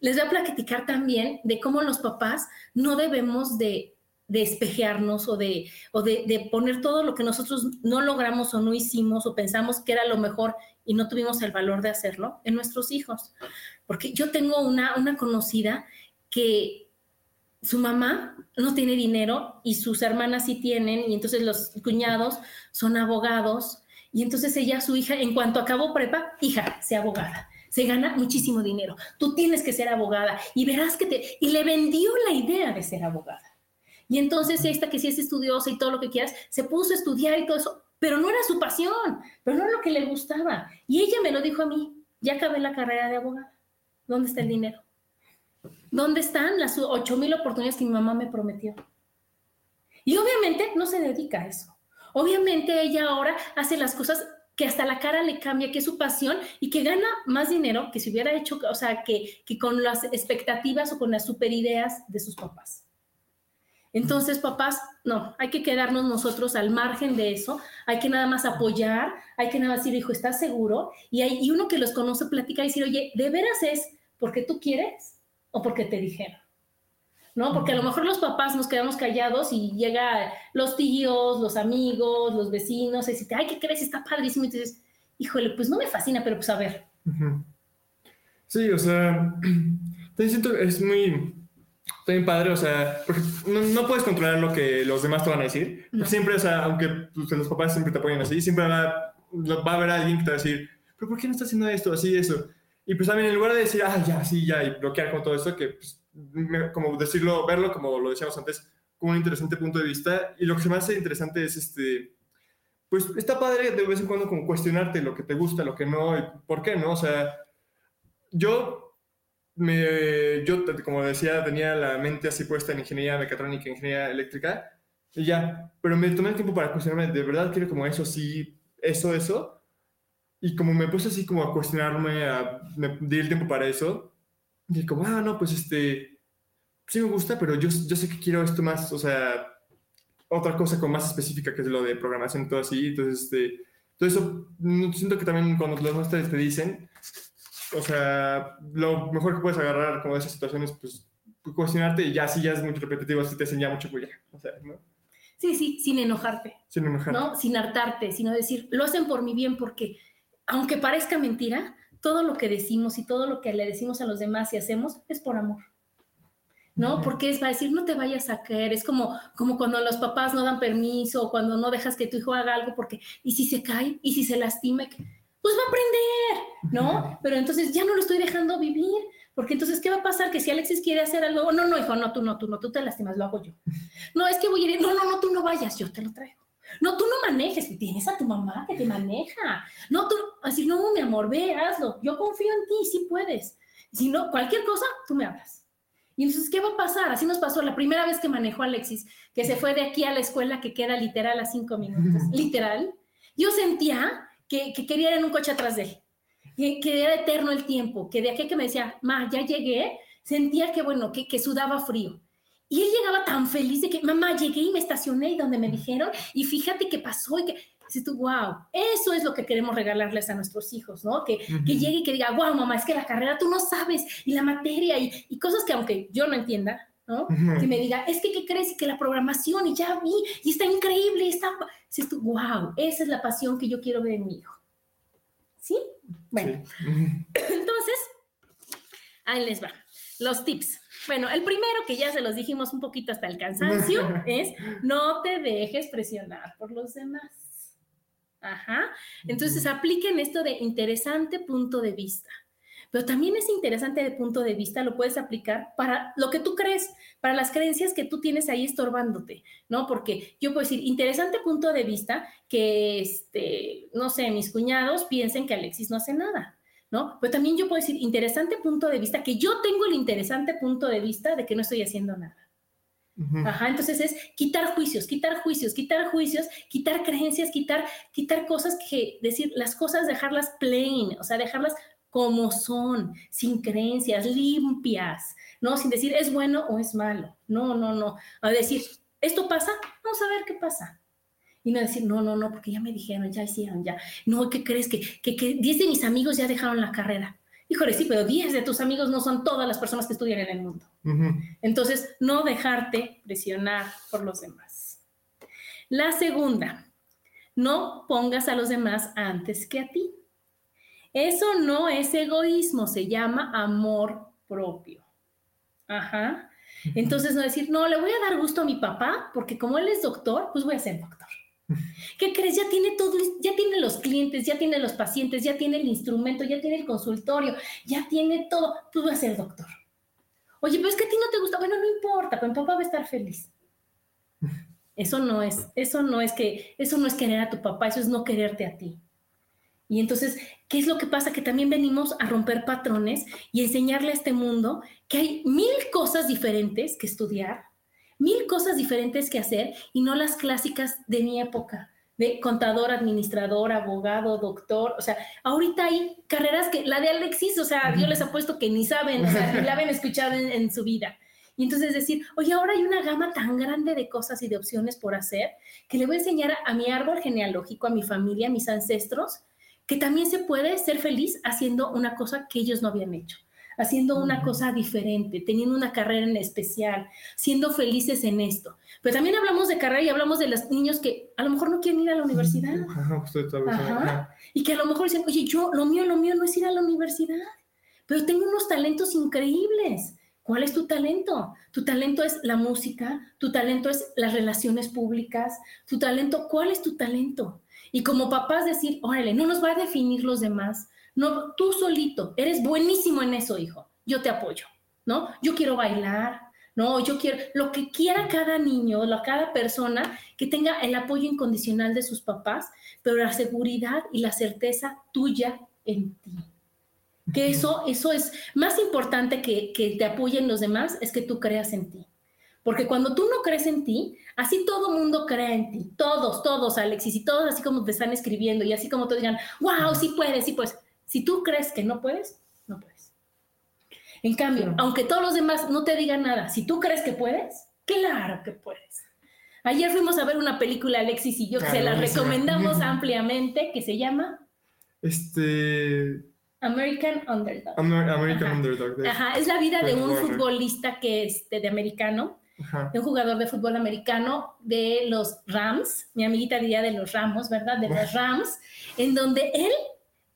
les voy a platicar también de cómo los papás no debemos de, despejearnos o, de, o de, poner todo lo que nosotros no logramos o no hicimos o pensamos que era lo mejor y no tuvimos el valor de hacerlo en nuestros hijos. Porque yo tengo una, una conocida que su mamá no tiene dinero y sus hermanas sí tienen y entonces los cuñados son abogados y entonces ella, su hija, en cuanto acabó prepa, hija, sea abogada. Se gana muchísimo dinero. Tú tienes que ser abogada y verás que te... Y le vendió la idea de ser abogada. Y entonces esta que sí es estudiosa y todo lo que quieras, se puso a estudiar y todo eso, pero no era su pasión, pero no era lo que le gustaba. Y ella me lo dijo a mí, ya acabé la carrera de abogada. ¿Dónde está el dinero? ¿Dónde están las ocho mil oportunidades que mi mamá me prometió? Y obviamente no se dedica a eso. Obviamente ella ahora hace las cosas que hasta la cara le cambia, que es su pasión y que gana más dinero que si hubiera hecho, o sea, que, con las expectativas o con las super ideas de sus papás. Entonces, papás, no, hay que quedarnos nosotros al margen de eso, hay que nada más apoyar, hay que nada más decir, hijo, ¿estás seguro? Y, hay, y uno que los conoce platica y decir, oye, ¿de veras es porque tú quieres o porque te dijeron? ¿No? Porque a lo mejor los papás nos quedamos callados y llega los tíos, los amigos, los vecinos, y dicen, ay, ¿qué crees? Está padrísimo. Y dices, híjole, pues no me fascina, pero pues a ver. Sí, o sea, te siento, es muy, bien padre, o sea, porque no, puedes controlar lo que los demás te van a decir. Siempre, o sea, aunque pues, los papás siempre te apoyan así, siempre va, va a haber alguien que te va a decir, pero ¿por qué no estás haciendo esto, así, eso? Y pues también en lugar de decir, ah, ya, sí, ya, y bloquear con todo esto, que pues, como decirlo, verlo como lo decíamos antes, como un interesante punto de vista. Y lo que se me hace interesante es, este, pues está padre de vez en cuando como cuestionarte lo que te gusta, lo que no, y por qué no. O sea, yo, me, yo como decía, tenía la mente así puesta en ingeniería mecatrónica, ingeniería eléctrica, y ya, pero me tomé el tiempo para cuestionarme, ¿de verdad quiero como eso, sí, eso, eso? Y como me puse así como a cuestionarme, a me di el tiempo para eso, y como, ah, no, pues este, sí me gusta, pero yo, yo sé que quiero esto más, o sea, otra cosa con más específica que es lo de programación y todo así. Entonces, este, todo eso, mm, siento que también cuando los maestros te dicen, o sea, lo mejor que puedes agarrar como de esas situaciones, pues, cuestionarte y ya si ya es muy repetitivo, si te enseña mucho, pues ya, o sea, ¿no? Sí, sí, sin enojarte. Sin enojarte. ¿no? Sin hartarte, sino decir, lo hacen por mi bien porque aunque parezca mentira, todo lo que decimos y todo lo que le decimos a los demás y hacemos es por amor. ¿No? Porque es para decir, no te vayas a caer. Es como, como cuando los papás no dan permiso o cuando no dejas que tu hijo haga algo porque, ¿y si se cae? ¿Y si se lastima? Pues va a aprender, ¿no? Pero entonces ya no lo estoy dejando vivir. Porque entonces, ¿qué va a pasar? Que si Alexis quiere hacer algo, no, no, hijo, no, tú no, tú no, tú te lastimas, lo hago yo. No, es que voy a ir, no, no, no, tú no vayas, yo te lo traigo. No, tú no manejes, tienes a tu mamá que te maneja. No, tú, así, no, mi amor, ve, hazlo. Yo confío en ti, sí puedes. Si no, cualquier cosa, tú me hablas. Y entonces, ¿qué va a pasar? Así nos pasó la primera vez que manejó Alexis, que se fue de aquí a la escuela que queda literal a cinco minutos. literal. Yo sentía que, quería ir en un coche atrás de él. Que, que, era eterno el tiempo. Que de aquí que me decía, ma, ya llegué, sentía que, bueno, que, que sudaba frío. Y él llegaba tan feliz de que, mamá, llegué y me estacioné y donde me dijeron, y fíjate qué pasó y que, dices tú, wow, eso es lo que queremos regalarles a nuestros hijos, ¿no? Que, que llegue y que diga, wow, mamá, es que la carrera tú no sabes, y la materia, y, y cosas que aunque yo no entienda, ¿no? Que me diga, es que, ¿qué crees? Y que la programación, y ya vi, y está increíble, está, dices tú, wow, esa es la pasión que yo quiero ver en mi hijo. ¿Sí? Bueno, entonces, ahí les va, los tips. Bueno, el primero que ya se los dijimos un poquito hasta el cansancio es no te dejes presionar por los demás. Ajá. Entonces apliquen esto de interesante punto de vista. Pero también es interesante de punto de vista, lo puedes aplicar para lo que tú crees, para las creencias que tú tienes ahí estorbándote, ¿no? Porque yo puedo decir, interesante punto de vista que, este, no sé, mis cuñados piensen que Alexis no hace nada. ¿No? Pero también yo puedo decir, interesante punto de vista, que yo tengo el interesante punto de vista de que no estoy haciendo nada. Ajá, entonces es quitar juicios, quitar juicios, quitar juicios, quitar creencias, quitar, quitar cosas que, decir, las cosas dejarlas plain, o sea, dejarlas como son, sin creencias, limpias, ¿no? Sin decir es bueno o es malo. No, no, no. A decir, ¿esto pasa? Vamos a ver qué pasa y no decir, no, no, no, porque ya me dijeron, ya hicieron, ya. No, ¿qué crees? Que, que, que 10 de mis amigos ya dejaron la carrera. Híjole, sí, pero 10 de tus amigos no son todas las personas que estudian en el mundo. Entonces, no dejarte presionar por los demás. La segunda, no pongas a los demás antes que a ti. Eso no es egoísmo, se llama amor propio. Ajá. Entonces, no decir, no, le voy a dar gusto a mi papá, porque como él es doctor, pues voy a ser doctor. ¿Qué crees? Ya tiene todo, ya tiene los clientes, ya tiene los pacientes, ya tiene el instrumento, ya tiene el consultorio, ya tiene todo. Tú vas a ser doctor. Oye, pero es que a ti no te gusta. Bueno, no importa, pero mi papá va a estar feliz. Eso no es, eso no es que, eso no es querer a tu papá, eso es no quererte a ti. Y entonces, ¿qué es lo que pasa? Que también venimos a romper patrones y enseñarle a este mundo que hay mil cosas diferentes que estudiar, mil cosas diferentes que hacer y no las clásicas de mi época, de contador, administrador, abogado, doctor. O sea, ahorita hay carreras que la de Alexis, o sea, yo les apuesto que ni saben, o sea, ni la habían escuchado en, su vida. Y entonces decir, oye, ahora hay una gama tan grande de cosas y de opciones por hacer que le voy a enseñar a, a mi árbol genealógico, a mi familia, a mis ancestros, que también se puede ser feliz haciendo una cosa que ellos no habían hecho haciendo una cosa diferente, teniendo una carrera en especial, siendo felices en esto. Pero también hablamos de carrera y hablamos de los niños que a lo mejor no quieren ir a la universidad. Y que a lo mejor dicen, oye, yo, lo mío, lo mío no es ir a la universidad, pero tengo unos talentos increíbles. ¿Cuál es tu talento? Tu talento es la música, tu talento es las relaciones públicas, tu talento, ¿cuál es tu talento? Y como papás decir, órale, no nos va a definir los demás, no, tú solito, eres buenísimo en eso, hijo, yo te apoyo, ¿no? Yo quiero bailar, no, yo quiero, lo que quiera cada niño, cada persona, que tenga el apoyo incondicional de sus papás, pero la seguridad y la certeza tuya en ti. Que eso, eso es más importante que, que te apoyen los demás, es que tú creas en ti. Porque cuando tú no crees en ti, así todo mundo cree en ti. Todos, todos, Alexis, y todos así como te están escribiendo y así como te digan, wow, sí puedes, sí puedes. Si tú crees que no puedes, no puedes. En cambio, aunque todos los demás no te digan nada, si tú crees que puedes, claro que puedes. Ayer fuimos a ver una película, Alexis y yo, que se la recomendamos ampliamente, que se llama... Este... American Underdog. American Underdog. Ajá, es la vida de un futbolista que es de, americano, de un jugador de fútbol americano de los Rams, mi amiguita diría de los Ramos, ¿verdad? De los Rams, en donde él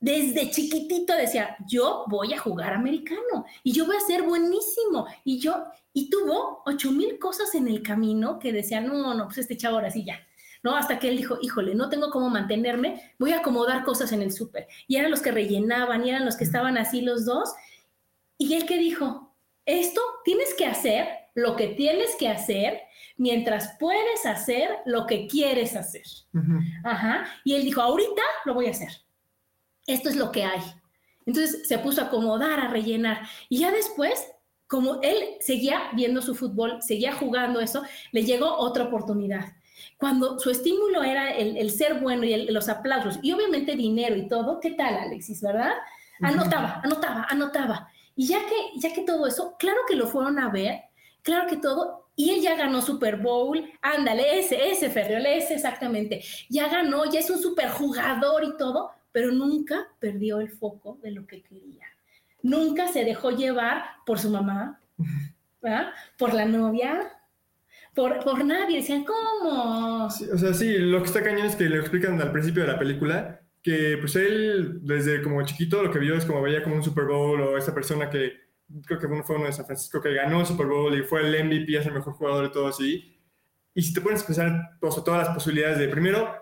desde chiquitito decía, yo voy a jugar americano y yo voy a ser buenísimo. Y yo, y tuvo ocho mil cosas en el camino que decían, no, no, pues este chavo ahora sí ya. ¿no? Hasta que él dijo, híjole, no tengo cómo mantenerme, voy a acomodar cosas en el súper. Y eran los que rellenaban, y eran los que estaban así los dos. Y él que dijo, esto tienes que hacer lo que tienes que hacer mientras puedes hacer lo que quieres hacer. Ajá. Y él dijo, ahorita lo voy a hacer esto es lo que hay. Entonces se puso a acomodar, a rellenar. Y ya después, como él seguía viendo su fútbol, seguía jugando eso, le llegó otra oportunidad. Cuando su estímulo era el, ser bueno y los aplausos, y obviamente dinero y todo, ¿qué tal, Alexis, verdad? Anotaba, anotaba, anotaba. Y ya que, ya que todo eso, claro que lo fueron a ver, claro que todo, y él ya ganó Super Bowl, ándale, ese, ese Ferriol, ese exactamente, ya ganó, ya es un super jugador y todo, pero nunca perdió el foco de lo que quería. Nunca se dejó llevar por su mamá, por la novia, por, por nadie. Decían, ¿cómo? o sea, sí, lo que está cañón es que le explican al principio de la película que pues él desde como chiquito lo que vio es como veía como un Super Bowl o esa persona que creo que fue uno de San Francisco que ganó el Super Bowl y fue el MVP, es el mejor jugador de todo así. Y si te pones a pensar todas las posibilidades de primero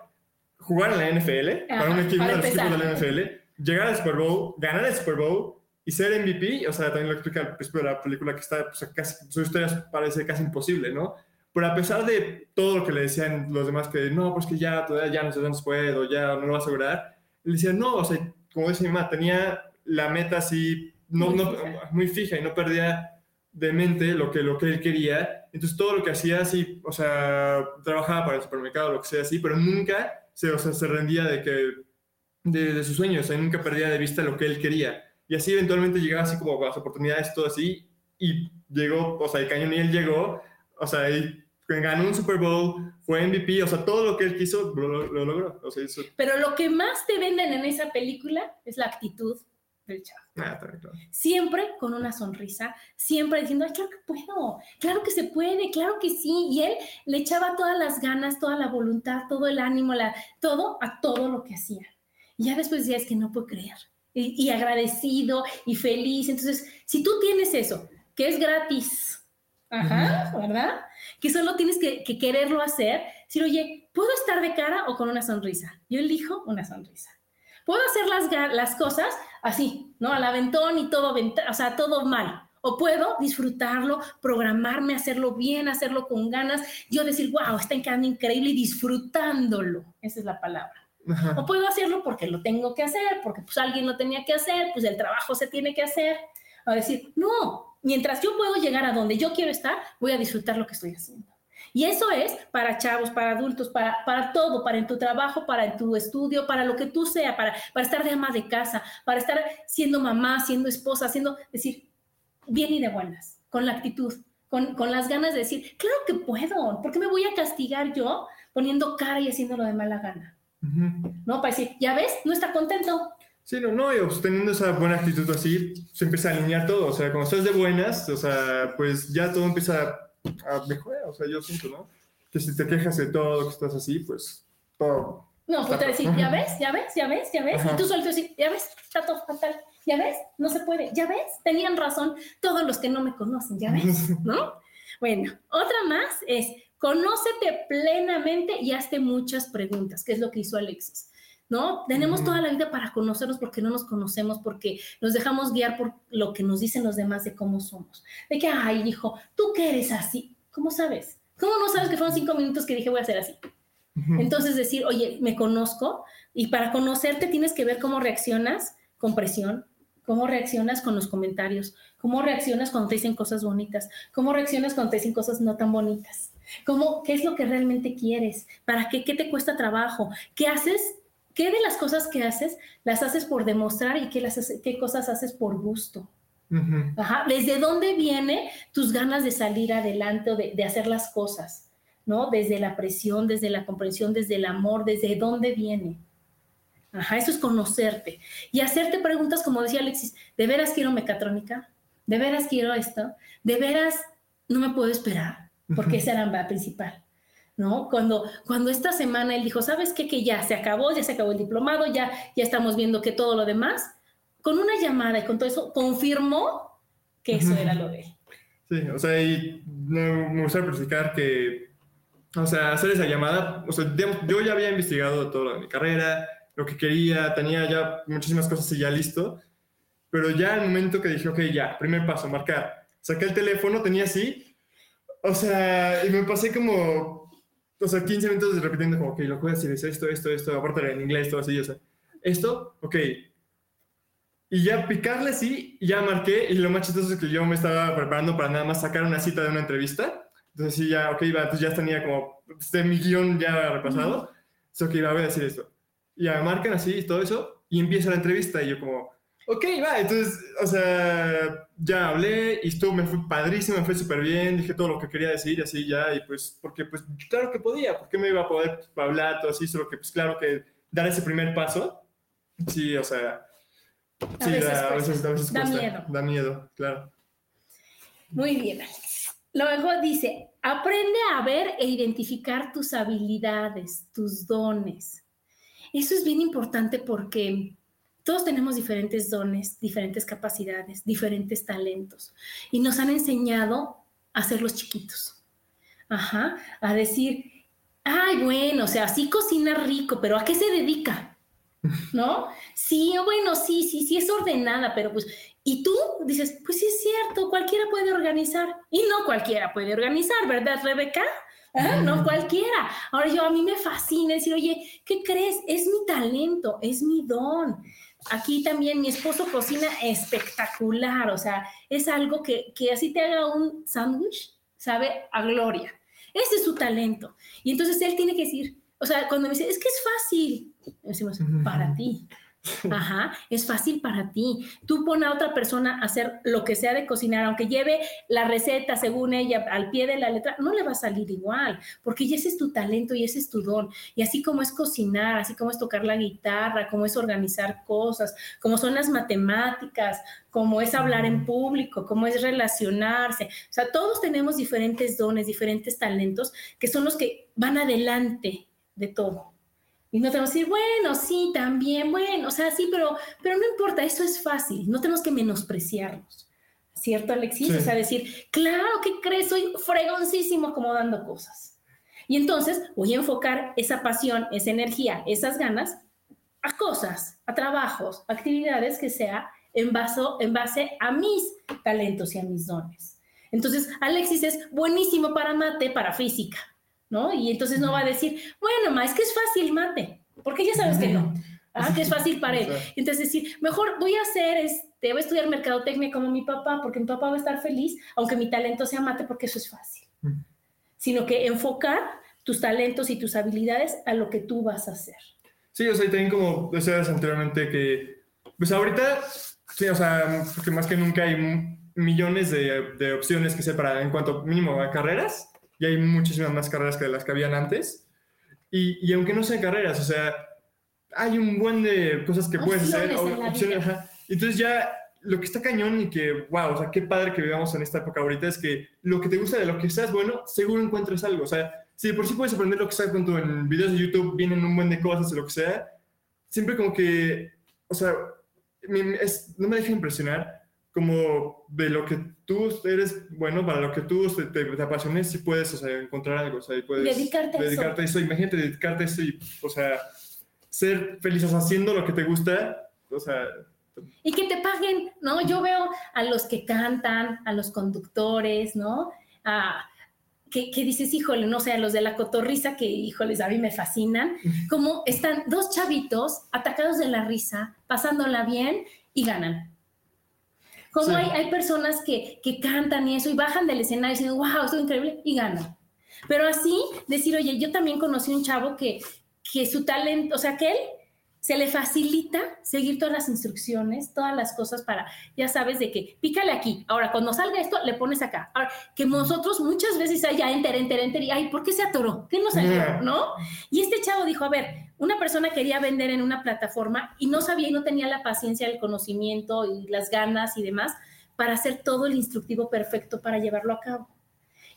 jugar en la NFL, para un equipo, de la NFL, llegar al Super Bowl, ganar el Super Bowl y ser MVP, o sea, también lo explica al principio de la película que está, pues, casi, su historia parece casi imposible, ¿no? Pero a pesar de todo lo que le decían los demás, que no, pues que ya, todavía ya no sé dónde puedo, ya no lo vas a lograr, le decían, no, o sea, como dice mi mamá, tenía la meta así, no, muy, no, fija. muy fija y no perdía de mente lo que, lo que él quería. Entonces todo lo que hacía así, o sea, trabajaba para el supermercado, lo que sea así, pero nunca se, o sea, se rendía de que de, sus sueños, o sea, nunca perdía de vista lo que él quería. Y así eventualmente llegaba así como las oportunidades, todo así, y llegó, o sea, el cañón y él llegó, o sea, ganó un Super Bowl, fue MVP, o sea, todo lo que él quiso lo, lo, logró. O sea. Pero lo que más te venden en esa película es la actitud chavo. Ah, siempre con una sonrisa, siempre diciendo, Ay, claro que puedo, claro que se puede, claro que sí. Y él le echaba todas las ganas, toda la voluntad, todo el ánimo, la, todo a todo lo que hacía. Y ya después decía, es que no puedo creer. Y, agradecido y feliz. Entonces, si tú tienes eso, que es gratis, Ajá, ¿verdad? Que solo tienes que, que, quererlo hacer. Si, oye, ¿puedo estar de cara o con una sonrisa? Yo elijo una sonrisa. ¿Puedo hacer las, las cosas así, ¿no? Al aventón y todo, o sea, todo mal. O puedo disfrutarlo, programarme, hacerlo bien, hacerlo con ganas. Yo decir, wow, está quedando increíble y disfrutándolo. Esa es la palabra. O puedo hacerlo porque lo tengo que hacer, porque pues alguien lo tenía que hacer, pues el trabajo se tiene que hacer. O decir, no, mientras yo puedo llegar a donde yo quiero estar, voy a disfrutar lo que estoy haciendo. Y eso es para chavos, para adultos, para, para todo, para en tu trabajo, para en tu estudio, para lo que tú sea, para, para estar de ama de casa, para estar siendo mamá, siendo esposa, haciendo, decir, bien y de buenas, con la actitud, con, con las ganas de decir, claro que puedo, ¿por qué me voy a castigar yo poniendo cara y haciéndolo de mala gana? ¿No? Para decir, ya ves, no está contento. Sí, no, no, y pues, teniendo esa buena actitud así, se empieza a alinear todo. O sea, cuando estás de buenas, o sea, pues ya todo empieza a. O sea, yo siento, ¿no? Que si te quejas de todo, que estás así, pues todo. No, pues te decir, ya ves, ya ves, ya ves, ya ves. Y tú suelto decir, ya ves, está todo fatal. Ya ves, no se puede. Ya ves, tenían razón todos los que no me conocen, ya ves, ¿no? Bueno, otra más es, conócete plenamente y hazte muchas preguntas, que es lo que hizo Alexis. ¿No? Tenemos toda la vida para conocernos porque no nos conocemos, porque nos dejamos guiar por lo que nos dicen los demás de cómo somos. De que, ay, hijo, tú que eres así, ¿cómo sabes? ¿Cómo no sabes que fueron cinco minutos que dije voy a ser así? Entonces decir, oye, me conozco y para conocerte tienes que ver cómo reaccionas con presión, cómo reaccionas con los comentarios, cómo reaccionas cuando te dicen cosas bonitas, cómo reaccionas cuando te dicen cosas no tan bonitas. ¿Cómo, ¿Qué es lo que realmente quieres? ¿Para qué? ¿Qué te cuesta trabajo? ¿Qué haces ¿Qué de las cosas que haces las haces por demostrar y qué, las, qué cosas haces por gusto? Ajá. ¿Desde dónde viene tus ganas de salir adelante o de, hacer las cosas? ¿No? Desde la presión, desde la comprensión, desde el amor, ¿desde dónde viene? Ajá, eso es conocerte. Y hacerte preguntas como decía Alexis, ¿de veras quiero mecatrónica? ¿De veras quiero esto? ¿De veras no me puedo esperar? Porque esa era la principal. ¿No? Cuando, cuando esta semana él dijo, ¿sabes qué? Que ya se acabó, ya se acabó el diplomado, ya, ya estamos viendo que todo lo demás, con una llamada y con todo eso, confirmó que eso era lo de él. Sí, o sea, y me gustaría explicar que, o sea, hacer esa llamada, o sea, yo ya había investigado todo lo de mi carrera, lo que quería, tenía ya muchísimas cosas y ya listo, pero ya el momento que dije, ok, ya, primer paso, marcar, saqué el teléfono, tenía así, o sea, y me pasé como o sea, 15 minutos repitiendo como, ok, lo que voy a decir es esto, esto, esto, aparte en inglés, todo así, o sea, esto, ok. Y ya picarle así, ya marqué, y lo más chistoso es que yo me estaba preparando para nada más sacar una cita de una entrevista. Entonces sí, ya, ok, va, entonces ya tenía como, este, mi guion ya repasado. Entonces, ok, va, voy a decir esto. Y ya marcan así y todo eso, y empieza la entrevista, y yo como, ok, va, entonces, o sea, ya hablé y estuvo, me fue padrísimo, me fue súper bien, dije todo lo que quería decir así ya, y pues, porque pues claro que podía, porque me iba a poder hablar todo así, solo que pues claro que dar ese primer paso, sí, o sea, sí, a veces, a veces, da miedo. Da miedo, claro. Muy bien, Alex. Luego dice, aprende a ver e identificar tus habilidades, tus dones. Eso es bien importante porque todos tenemos diferentes dones, diferentes capacidades, diferentes talentos y nos han enseñado a ser los chiquitos. Ajá, a decir, ay, bueno, o sea, sí cocina rico, pero ¿a qué se dedica? ¿No? Sí, bueno, sí, sí, sí es ordenada, pero pues, y tú dices, pues sí es cierto, cualquiera puede organizar. Y no cualquiera puede organizar, ¿verdad, Rebeca? No cualquiera. Ahora yo a mí me fascina decir, oye, ¿qué crees? Es mi talento, es mi don. Aquí también mi esposo cocina espectacular, o sea, es algo que, que así te haga un sándwich, sabe a gloria. Ese es su talento. Y entonces él tiene que decir, o sea, cuando me dice, es que es fácil, decimos, para ti. Ajá, es fácil para ti. Tú pon a otra persona a hacer lo que sea de cocinar, aunque lleve la receta según ella al pie de la letra, no le va a salir igual, porque ese es tu talento y ese es tu don. Y así como es cocinar, así como es tocar la guitarra, como es organizar cosas, como son las matemáticas, como es hablar en público, como es relacionarse. O sea, todos tenemos diferentes dones, diferentes talentos que son los que van adelante de todo. Y no tenemos que decir, bueno, sí, también, bueno, o sea, sí, pero, pero no importa, eso es fácil, no tenemos que menospreciarnos. ¿Cierto, Alexis? O sea, decir, claro, ¿qué crees? Soy fregoncísimo como dando cosas. Y entonces voy a enfocar esa pasión, esa energía, esas ganas a cosas, a trabajos, actividades que sea en base, en base a mis talentos y a mis dones. Entonces, Alexis es buenísimo para mate, para física, ¿no? Y entonces no va a decir, bueno, ma, es que es fácil mate, porque ya sabes que no, ¿ah? que es fácil para él. Entonces decir, mejor voy a hacer, este, voy a estudiar mercadotecnia como mi papá, porque mi papá va a estar feliz, aunque mi talento sea mate, porque eso es fácil. Sino que enfocar tus talentos y tus habilidades a lo que tú vas a hacer. Sí, o sea, y también como decías anteriormente que, pues ahorita, sí, o sea, porque más que nunca hay millones de, de opciones que sea para, en cuanto mínimo a carreras, y hay muchísimas más carreras que las que habían antes. Y, y aunque no sean carreras, o sea, hay un buen de cosas que puedes hacer, Opciones en la opciones, vida. ajá. Entonces ya lo que está cañón y que, wow, o sea, qué padre que vivamos en esta época ahorita es que lo que te gusta de lo que seas bueno, seguro encuentres algo. O sea, si de por sí puedes aprender lo que sabes cuando en videos de YouTube vienen un buen de cosas o lo que sea, siempre como que, o sea, es- no me deja impresionar como de lo que tú eres bueno, para lo que tú te, te, te apasiones, si puedes, o sea, encontrar algo, o sea, y puedes Dedicarte a eso. dedicarte a eso. Imagínate dedicarte a eso y, o sea, ser felices haciendo lo que te gusta, o sea, Y que te paguen, ¿no? Yo veo a los que cantan, a los conductores, ¿no? A, que, que dices, híjole, no sé, a los de la cotorriza, que, híjoles, a mí me fascinan, como están dos chavitos atacados de la risa, pasándola bien y ganan. Como Sí. hay, hay personas que, que cantan y eso y bajan del escenario diciendo, wow, esto es increíble y ganan. Pero así, decir, oye, yo también conocí un chavo que, que su talento, o sea, que él se le facilita seguir todas las instrucciones, todas las cosas para, ya sabes, de que pícale aquí. Ahora, cuando salga esto, le pones acá. Ahora, que nosotros muchas veces hay ya enter, enter, enter, y ay, ¿por qué se atoró? ¿Qué no salió? ¿No? Y este chavo dijo, a ver, una persona quería vender en una plataforma y no sabía y no tenía la paciencia, el conocimiento y las ganas y demás para hacer todo el instructivo perfecto para llevarlo a cabo.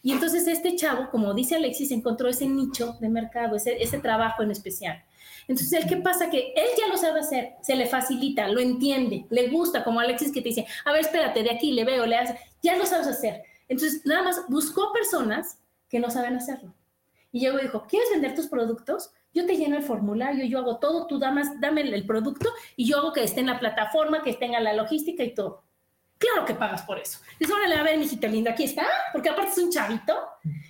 Y entonces este chavo, como dice Alexis, encontró ese nicho de mercado, ese, ese trabajo en especial. Entonces, ¿el ¿qué pasa? Que él ya lo sabe hacer, se le facilita, lo entiende, le gusta, como Alexis que te dice, a ver, espérate, de aquí le veo, le hace, ya lo sabes hacer. Entonces, nada más buscó personas que no saben hacerlo. Y llegó y dijo, ¿quieres vender tus productos? Yo te lleno el formulario, yo hago todo, tú damas, dame el, el producto y yo hago que esté en la plataforma, que esté en la logística y todo. Claro que pagas por eso. Dices, órale, a ver, mijita linda, aquí está, porque aparte es un chavito,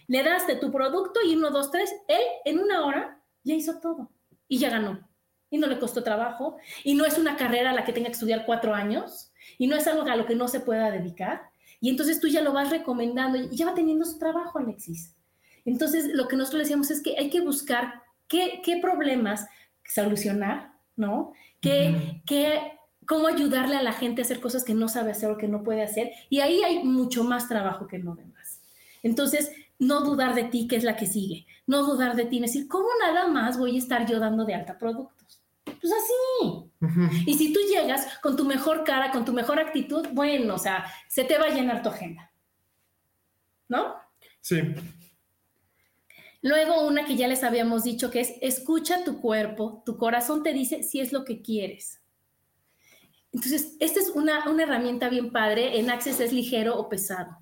le das de tu producto y uno, dos, tres, él en una hora ya hizo todo y ya ganó. Y no le costó trabajo, y no es una carrera a la que tenga que estudiar cuatro años, y no es algo a lo que no se pueda dedicar. Y entonces tú ya lo vas recomendando y ya va teniendo su trabajo, Alexis. Entonces, lo que nosotros le decíamos es que hay que buscar qué, qué problemas solucionar, ¿no? ¿Qué, Ujú. qué- cómo ayudarle a la gente a hacer cosas que no sabe hacer o que no puede hacer. Y ahí hay mucho más trabajo que en lo demás. Entonces, no dudar de ti, que es la que sigue. No dudar de ti, decir, ¿cómo nada más voy a estar yo dando de alta productos? Pues así. Y si tú llegas con tu mejor cara, con tu mejor actitud, bueno, o sea, se te va a llenar tu agenda. ¿No? sí, Luego una que ya les habíamos dicho que es escucha tu cuerpo, tu corazón te dice si es lo que quieres. Entonces, esta es una, una herramienta bien padre, en Access es ligero o pesado.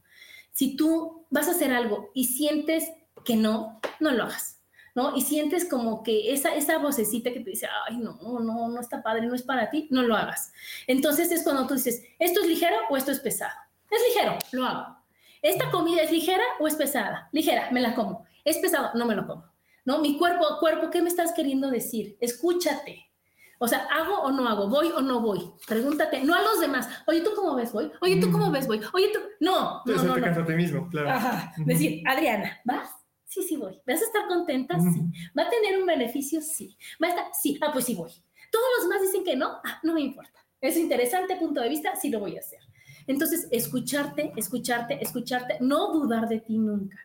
Si tú vas a hacer algo y sientes que no, no lo hagas, ¿no? Y sientes como que esa, esa vocecita que te dice, ay, no, no, no está padre, no es para ti, no lo hagas. Entonces es cuando tú dices, ¿esto es ligero o esto es pesado? Es ligero, lo hago. ¿Esta comida es ligera o es pesada? Ligera, me la como. ¿Es pesado? No me lo como. ¿No? Mi cuerpo, cuerpo, ¿qué me estás queriendo decir? Escúchate. O sea, ¿hago o no hago? ¿Voy o no voy? Pregúntate, no a los demás. Oye, ¿tú cómo ves voy? Oye, ¿tú cómo ves voy? Oye, tú... No, no, no, no. a ti mismo, claro. Ajá. Decir, Adriana, ¿vas? Sí, sí voy. ¿Vas a estar contenta? Sí. ¿Va a tener un beneficio? Sí. ¿Va a estar? Sí. Ah, pues sí voy. Todos los demás dicen que no. Ah, no me importa. Es interesante punto de vista, sí lo voy a hacer. Entonces, escucharte, escucharte, escucharte, no dudar de ti nunca.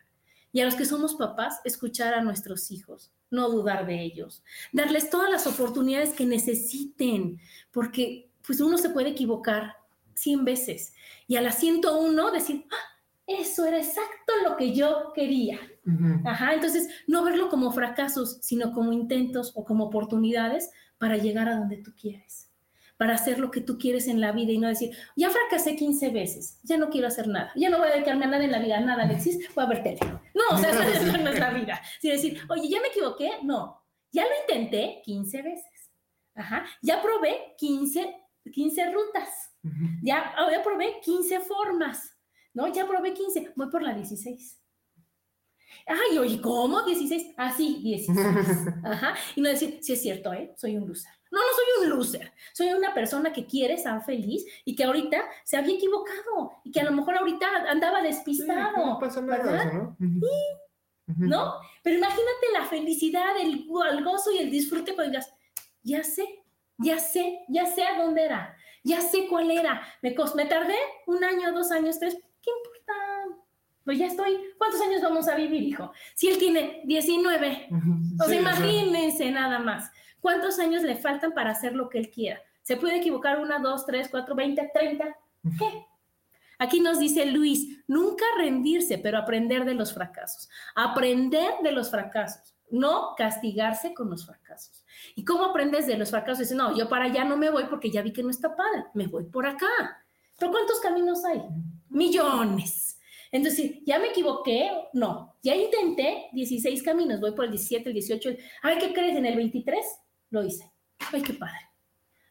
Y a los que somos papás, escuchar a nuestros hijos, no dudar de ellos, darles todas las oportunidades que necesiten, porque pues uno se puede equivocar 100 veces y a la 101 decir, "Ah, eso era exacto lo que yo quería. Ujú. Ajá, entonces no verlo como fracasos, sino como intentos o como oportunidades para llegar a donde tú quieres, para hacer lo que tú quieres en la vida y no decir, ya fracasé 15 veces, ya no quiero hacer nada, ya no voy a dedicarme a nada en la vida, nada, Alexis, voy a ver tele. No, o sea, esa, no es la vida. Sino decir, oye, ya me equivoqué, no, ya lo intenté 15 veces. Ajá, ya probé 15, 15 rutas, ya, ah, ya probé 15 formas, ¿no? Ya probé 15, voy por la 16. Ay, oye, ¿cómo? 16. Ah, sí, 16. Ajá. Y no decir, sí es cierto, ¿eh? Soy un loser. No, no soy un loser. Soy una persona que quiere estar feliz y que ahorita se había equivocado y que a lo mejor ahorita andaba Sí, despistado. no pasa nada, ¿verdad? eso, ¿no? Ujú. ¿no? Pero imagínate la felicidad, el, go- el gozo y el disfrute cuando digas, ya sé, ya sé, ya sé a dónde era, ya sé cuál era. Me, me tardé un año, dos años, tres, ¿qué importa? Pues ya estoy. ¿Cuántos años vamos a vivir, hijo? Si él tiene 19, Ujú. o Sí, sea, o sea, imagínense nada más. ¿Cuántos años le faltan para hacer lo que él quiera? ¿Se puede equivocar una, dos, tres, cuatro, veinte, treinta? ¿Qué? Aquí nos dice Luis, nunca rendirse, pero aprender de los fracasos. Aprender de los fracasos, no castigarse con los fracasos. ¿Y cómo aprendes de los fracasos? Dice, no, yo para allá no me voy porque ya vi que no está padre, me voy por acá. Pero ¿cuántos caminos hay? Millones. Entonces, ¿ya me equivoqué? No, ya intenté 16 caminos, voy por el 17, el 18. El... Ay, ¿qué crees? En el 23 lo hice. Ay, qué padre.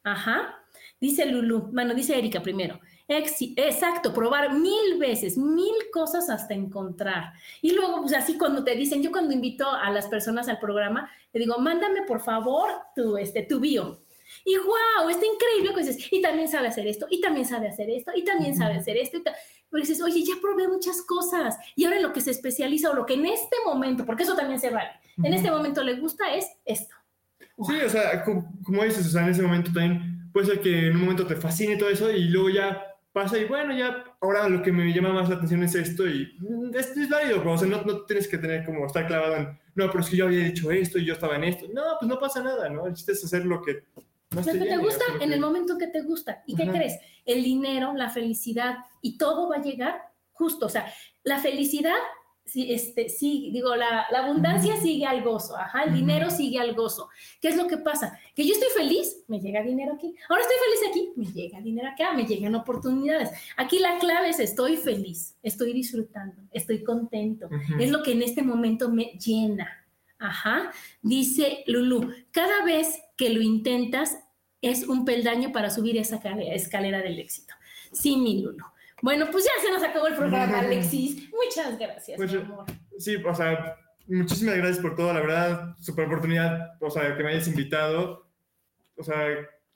Ajá. Dice Lulu, bueno, dice Erika primero. Exacto, probar mil veces, mil cosas hasta encontrar. Y luego, pues así cuando te dicen, yo cuando invito a las personas al programa, le digo, mándame por favor tu, este, tu bio. Y wow, está increíble. Pues, y también sabe hacer esto, y también sabe hacer esto, y también sabe hacer esto. Y pero dices, oye, ya probé muchas cosas. Y ahora en lo que se especializa o lo que en este momento, porque eso también se vale, en este momento le gusta es esto. Sí, o sea, como, como, dices, o sea, en ese momento también puede ser que en un momento te fascine todo eso y luego ya pasa y bueno, ya ahora lo que me llama más la atención es esto y mm, es, válido, pero, o sea, no, no, tienes que tener como estar clavado en, no, pero es que yo había dicho esto y yo estaba en esto. No, pues no pasa nada, ¿no? El chiste es hacer lo que... lo que te gusta en el momento que te gusta. ¿Y qué crees? El dinero, la felicidad y todo va a llegar justo. O sea, la felicidad sí, este, sí, digo, la, la abundancia sigue al gozo, ajá, el dinero sigue al gozo. ¿Qué es lo que pasa? Que yo estoy feliz, me llega dinero aquí. Ahora estoy feliz aquí, me llega dinero acá, me llegan oportunidades. Aquí la clave es estoy feliz, estoy disfrutando, estoy contento. Es lo que en este momento me llena. Ajá, dice Lulu, cada vez que lo intentas es un peldaño para subir esa escalera del éxito. Sí, mi Lulu. Bueno, pues ya se nos acabó el programa, Alexis. Muchas gracias, mi amor. Sí, o sea, muchísimas gracias por todo, la verdad, super oportunidad, o sea, que me hayas invitado. O sea,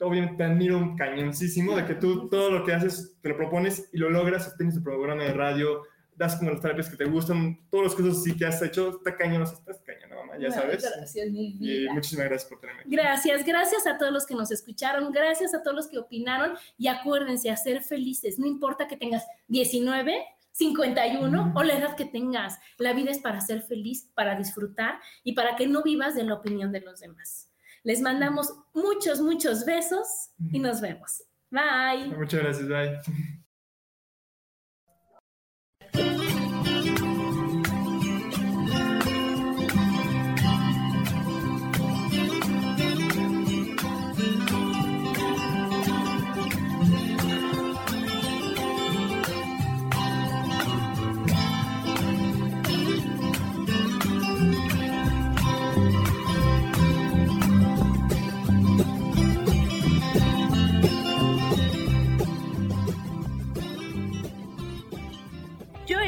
obviamente te admiro un cañoncísimo de que tú todo lo que haces te lo propones y lo logras, tienes tu programa de radio, das como las terapias que te gustan, todas las cosas así que has hecho, está cañón, estás cañón, mamá, ya sabes. Gracias, mi vida. Y muchísimas gracias por tenerme. Gracias, gracias a todos los que nos escucharon, gracias a todos los que opinaron y acuérdense a ser felices, no importa que tengas 19, 51 o la edad que tengas, la vida es para ser feliz, para disfrutar y para que no vivas de la opinión de los demás. Les mandamos muchos, muchos besos y nos vemos. Bye. Muchas gracias, bye.